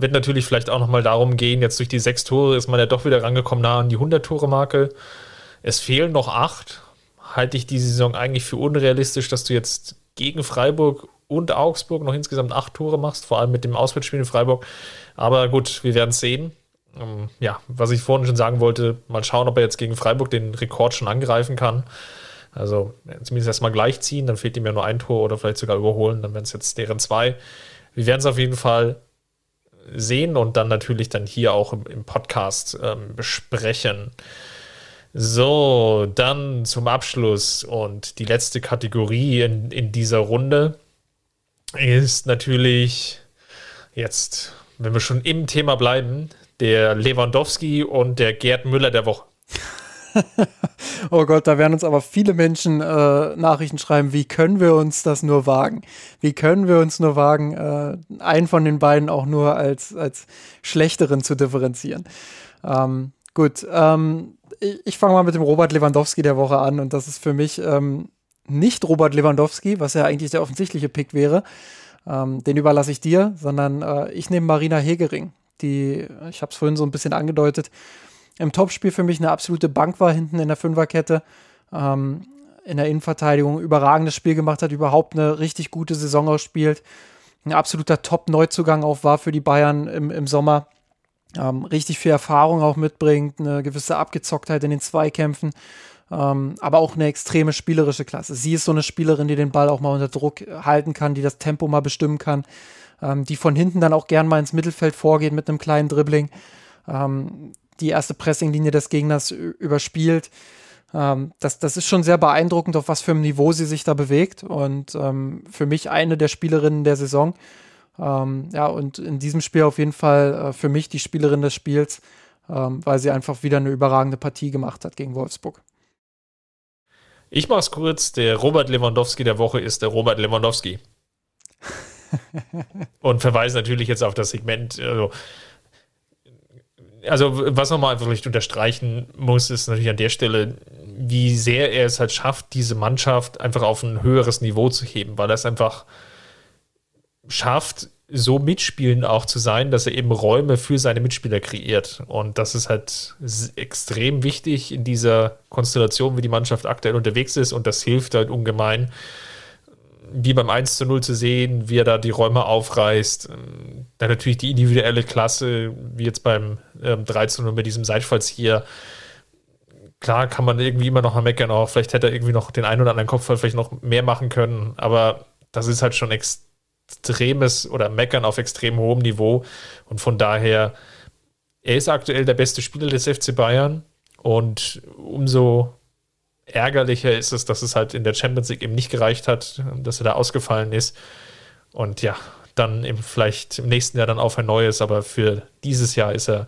wird natürlich vielleicht auch nochmal darum gehen, jetzt durch die sechs Tore ist man ja doch wieder rangekommen nah an die 100-Tore-Marke. Es fehlen noch acht. Halte ich die Saison eigentlich für unrealistisch, dass du jetzt gegen Freiburg und Augsburg noch insgesamt acht Tore machst, vor allem mit dem Auswärtsspiel in Freiburg. Aber gut, wir werden es sehen. Ähm, ja, was ich vorhin schon sagen wollte, mal schauen, ob er jetzt gegen Freiburg den Rekord schon angreifen kann. Also zumindest erstmal gleichziehen, dann fehlt ihm ja nur ein Tor oder vielleicht sogar überholen, dann wären es jetzt deren zwei. Wir werden es auf jeden Fall sehen und dann natürlich dann hier auch im, im Podcast ähm, besprechen. So, dann zum Abschluss und die letzte Kategorie in, in dieser Runde ist natürlich jetzt, wenn wir schon im Thema bleiben, der Lewandowski und der Gerd Müller der Woche. oh Gott, da werden uns aber viele Menschen äh, Nachrichten schreiben, wie können wir uns das nur wagen? Wie können wir uns nur wagen, äh, einen von den beiden auch nur als, als schlechteren zu differenzieren? Ähm, gut, ähm, ich, ich fange mal mit dem Robert Lewandowski der Woche an und das ist für mich ähm, nicht Robert Lewandowski, was ja eigentlich der offensichtliche Pick wäre. Ähm, den überlasse ich dir, sondern äh, ich nehme Marina Hegering, die, ich habe es vorhin so ein bisschen angedeutet, im Topspiel für mich eine absolute Bank war hinten in der Fünferkette. Ähm, in der Innenverteidigung überragendes Spiel gemacht hat, überhaupt eine richtig gute Saison ausspielt. Ein absoluter Top-Neuzugang auch war für die Bayern im, im Sommer. Ähm, richtig viel Erfahrung auch mitbringt, eine gewisse Abgezocktheit in den Zweikämpfen, ähm, aber auch eine extreme spielerische Klasse. Sie ist so eine Spielerin, die den Ball auch mal unter Druck halten kann, die das Tempo mal bestimmen kann, ähm, die von hinten dann auch gern mal ins Mittelfeld vorgeht mit einem kleinen Dribbling. Ähm, die erste Pressinglinie des Gegners überspielt. Ähm, das, das ist schon sehr beeindruckend, auf was für einem Niveau sie sich da bewegt. Und ähm, für mich eine der Spielerinnen der Saison. Ähm, ja, und in diesem Spiel auf jeden Fall äh, für mich die Spielerin des Spiels, ähm, weil sie einfach wieder eine überragende Partie gemacht hat gegen Wolfsburg. Ich mach's kurz. Der Robert Lewandowski der Woche ist der Robert Lewandowski. und verweise natürlich jetzt auf das Segment. Also, also was nochmal vielleicht unterstreichen muss, ist natürlich an der Stelle, wie sehr er es halt schafft, diese Mannschaft einfach auf ein höheres Niveau zu heben, weil er es einfach schafft, so mitspielend auch zu sein, dass er eben Räume für seine Mitspieler kreiert. Und das ist halt extrem wichtig in dieser Konstellation, wie die Mannschaft aktuell unterwegs ist. Und das hilft halt ungemein, wie beim 1 zu 0 zu sehen, wie er da die Räume aufreißt. Dann natürlich die individuelle Klasse, wie jetzt beim ähm, 3 zu 0 mit diesem Seitfalls hier. Klar kann man irgendwie immer noch mal meckern, auch vielleicht hätte er irgendwie noch den einen oder anderen Kopfball vielleicht noch mehr machen können, aber das ist halt schon extremes oder meckern auf extrem hohem Niveau und von daher, er ist aktuell der beste Spieler des FC Bayern und umso ärgerlicher ist es, dass es halt in der Champions League eben nicht gereicht hat, dass er da ausgefallen ist. Und ja, dann eben vielleicht im nächsten Jahr dann auf ein neues, aber für dieses Jahr ist er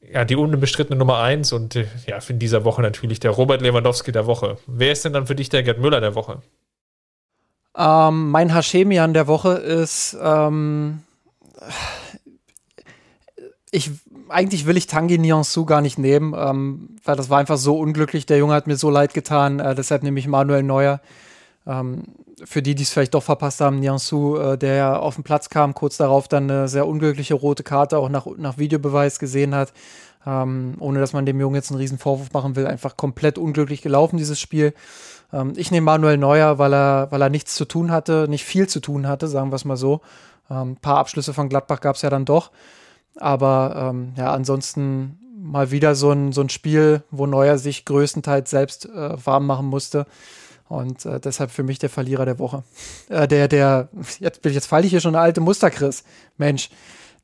ja die unbestrittene Nummer eins und ja, in dieser Woche natürlich der Robert Lewandowski der Woche. Wer ist denn dann für dich der Gerd Müller der Woche? Ähm, mein Hashemian der Woche ist ähm, ich eigentlich will ich Tanguy Nianzou gar nicht nehmen, ähm, weil das war einfach so unglücklich. Der Junge hat mir so leid getan. Äh, deshalb nehme ich Manuel Neuer. Ähm, für die, die es vielleicht doch verpasst haben, Nianzou, äh, der auf den Platz kam, kurz darauf dann eine sehr unglückliche rote Karte auch nach, nach Videobeweis gesehen hat. Ähm, ohne dass man dem Jungen jetzt einen riesen Vorwurf machen will, einfach komplett unglücklich gelaufen, dieses Spiel. Ähm, ich nehme Manuel Neuer, weil er, weil er nichts zu tun hatte, nicht viel zu tun hatte, sagen wir es mal so. Ein ähm, paar Abschlüsse von Gladbach gab es ja dann doch. Aber ähm, ja, ansonsten mal wieder so ein, so ein Spiel, wo Neuer sich größtenteils selbst äh, warm machen musste. Und äh, deshalb für mich der Verlierer der Woche. Äh, der, der, jetzt, jetzt falle ich hier schon eine alte Muster, Chris. Mensch,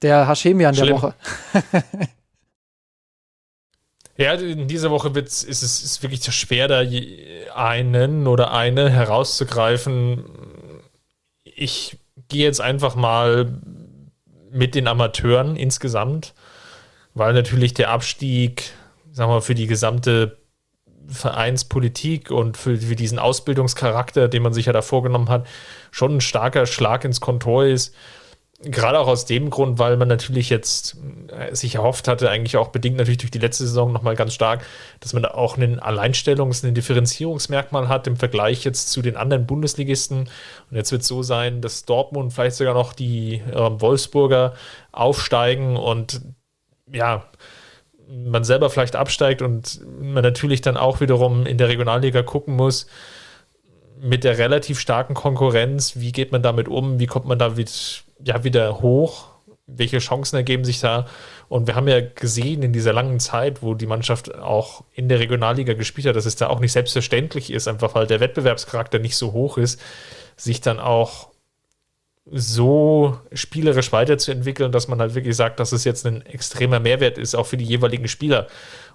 der Hashemian der Woche. ja, in dieser Woche wird's, ist es ist wirklich schwer, da einen oder eine herauszugreifen. Ich gehe jetzt einfach mal mit den Amateuren insgesamt, weil natürlich der Abstieg, sagen wir mal, für die gesamte Vereinspolitik und für, für, diesen Ausbildungscharakter, den man sich ja da vorgenommen hat, schon ein starker Schlag ins Kontor ist. Gerade auch aus dem Grund, weil man natürlich jetzt äh, sich erhofft hatte, eigentlich auch bedingt natürlich durch die letzte Saison nochmal ganz stark, dass man da auch einen Alleinstellungs-, ein Differenzierungsmerkmal hat im Vergleich jetzt zu den anderen Bundesligisten. Und jetzt wird es so sein, dass Dortmund, vielleicht sogar noch die äh, Wolfsburger aufsteigen und ja, man selber vielleicht absteigt und man natürlich dann auch wiederum in der Regionalliga gucken muss, mit der relativ starken Konkurrenz, wie geht man damit um, wie kommt man da wieder, ja, wieder hoch, welche Chancen ergeben sich da. Und wir haben ja gesehen in dieser langen Zeit, wo die Mannschaft auch in der Regionalliga gespielt hat, dass es da auch nicht selbstverständlich ist, einfach weil der Wettbewerbscharakter nicht so hoch ist, sich dann auch so spielerisch weiterzuentwickeln, dass man halt wirklich sagt, dass es jetzt ein extremer Mehrwert ist, auch für die jeweiligen Spieler.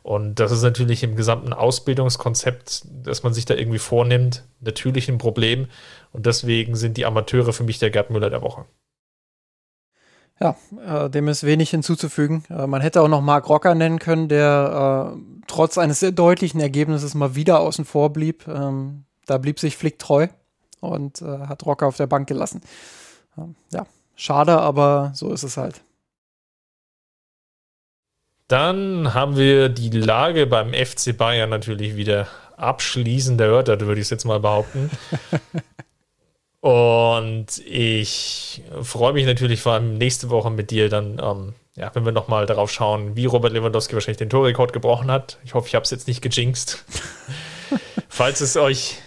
Und das ist natürlich im gesamten Ausbildungskonzept, das man sich da irgendwie vornimmt, natürlich ein Problem. Und deswegen sind die Amateure für mich der Gerd Müller der Woche. Ja, äh, dem ist wenig hinzuzufügen. Äh, man hätte auch noch Marc Rocker nennen können, der äh, trotz eines sehr deutlichen Ergebnisses mal wieder außen vor blieb. Ähm, da blieb sich Flick treu und äh, hat Rocker auf der Bank gelassen ja, schade, aber so ist es halt. Dann haben wir die Lage beim FC Bayern natürlich wieder abschließend erörtert, würde ich es jetzt mal behaupten. Und ich freue mich natürlich vor allem nächste Woche mit dir dann, ähm, ja, wenn wir nochmal darauf schauen, wie Robert Lewandowski wahrscheinlich den Torrekord gebrochen hat. Ich hoffe, ich habe es jetzt nicht gejinxt. Falls es euch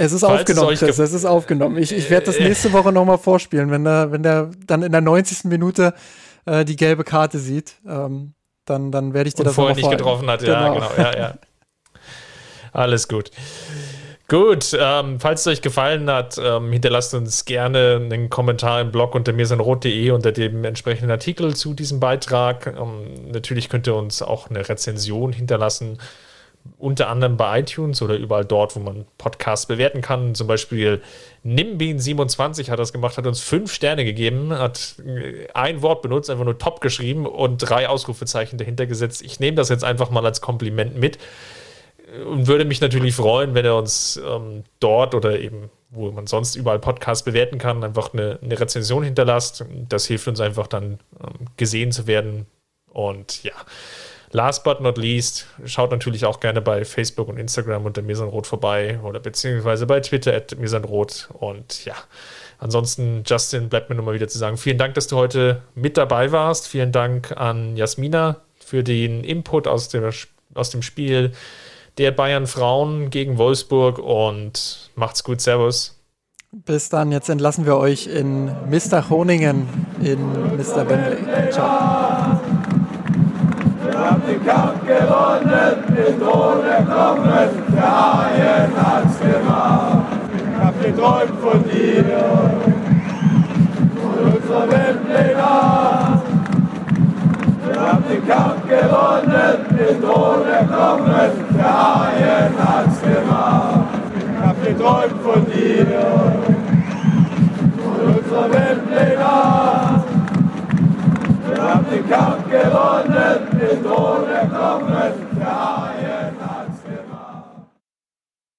es ist Falls aufgenommen, es Chris, es ist aufgenommen. Ich, ich werde das äh, nächste Woche nochmal vorspielen, wenn der, wenn der dann in der 90. Minute äh, die gelbe Karte sieht. Ähm, dann, dann werde ich dir Und das vorher nicht getroffen hat, genau. ja, genau, ja, ja. Alles gut. Gut, ähm, falls es euch gefallen hat, ähm, hinterlasst uns gerne einen Kommentar im Blog unter mirsanrot.de unter dem entsprechenden Artikel zu diesem Beitrag. Ähm, natürlich könnt ihr uns auch eine Rezension hinterlassen unter anderem bei iTunes oder überall dort, wo man Podcasts bewerten kann. Zum Beispiel Nimbin27 hat das gemacht, hat uns fünf Sterne gegeben, hat äh, ein Wort benutzt, einfach nur top geschrieben und drei Ausrufezeichen dahinter gesetzt. Ich nehme das jetzt einfach mal als Kompliment mit und würde mich natürlich freuen, wenn er uns ähm, dort oder eben, wo man sonst überall Podcasts bewerten kann, einfach eine, eine Rezension hinterlasst. Das hilft uns einfach dann ähm, gesehen zu werden. Und ja, Last but not least, schaut natürlich auch gerne bei Facebook und Instagram unter Mesanrot vorbei oder beziehungsweise bei Twitter at Mesanrot. Und ja, ansonsten, Justin, bleibt mir nur mal wieder zu sagen, vielen Dank, dass du heute mit dabei warst. Vielen Dank an Jasmina für den Input aus dem, aus dem Spiel der Bayern Frauen gegen Wolfsburg und macht's gut. Servus. Bis dann, jetzt entlassen wir euch in Mr. Honingen in Mr. Wembley. Ciao. Wir haben den Kampf gewonnen, den Thron erklommen, der Haien hat's gemacht. Ich hab geträumt von dir, von unserer Weltpläne. Wir haben den Kampf gewonnen, den Thron erklommen, der Haien hat's gemacht. Ich hab geträumt von dir, von unserer Weltpläne. Wir haben den Kampf gewonnen, den Thron erklommen.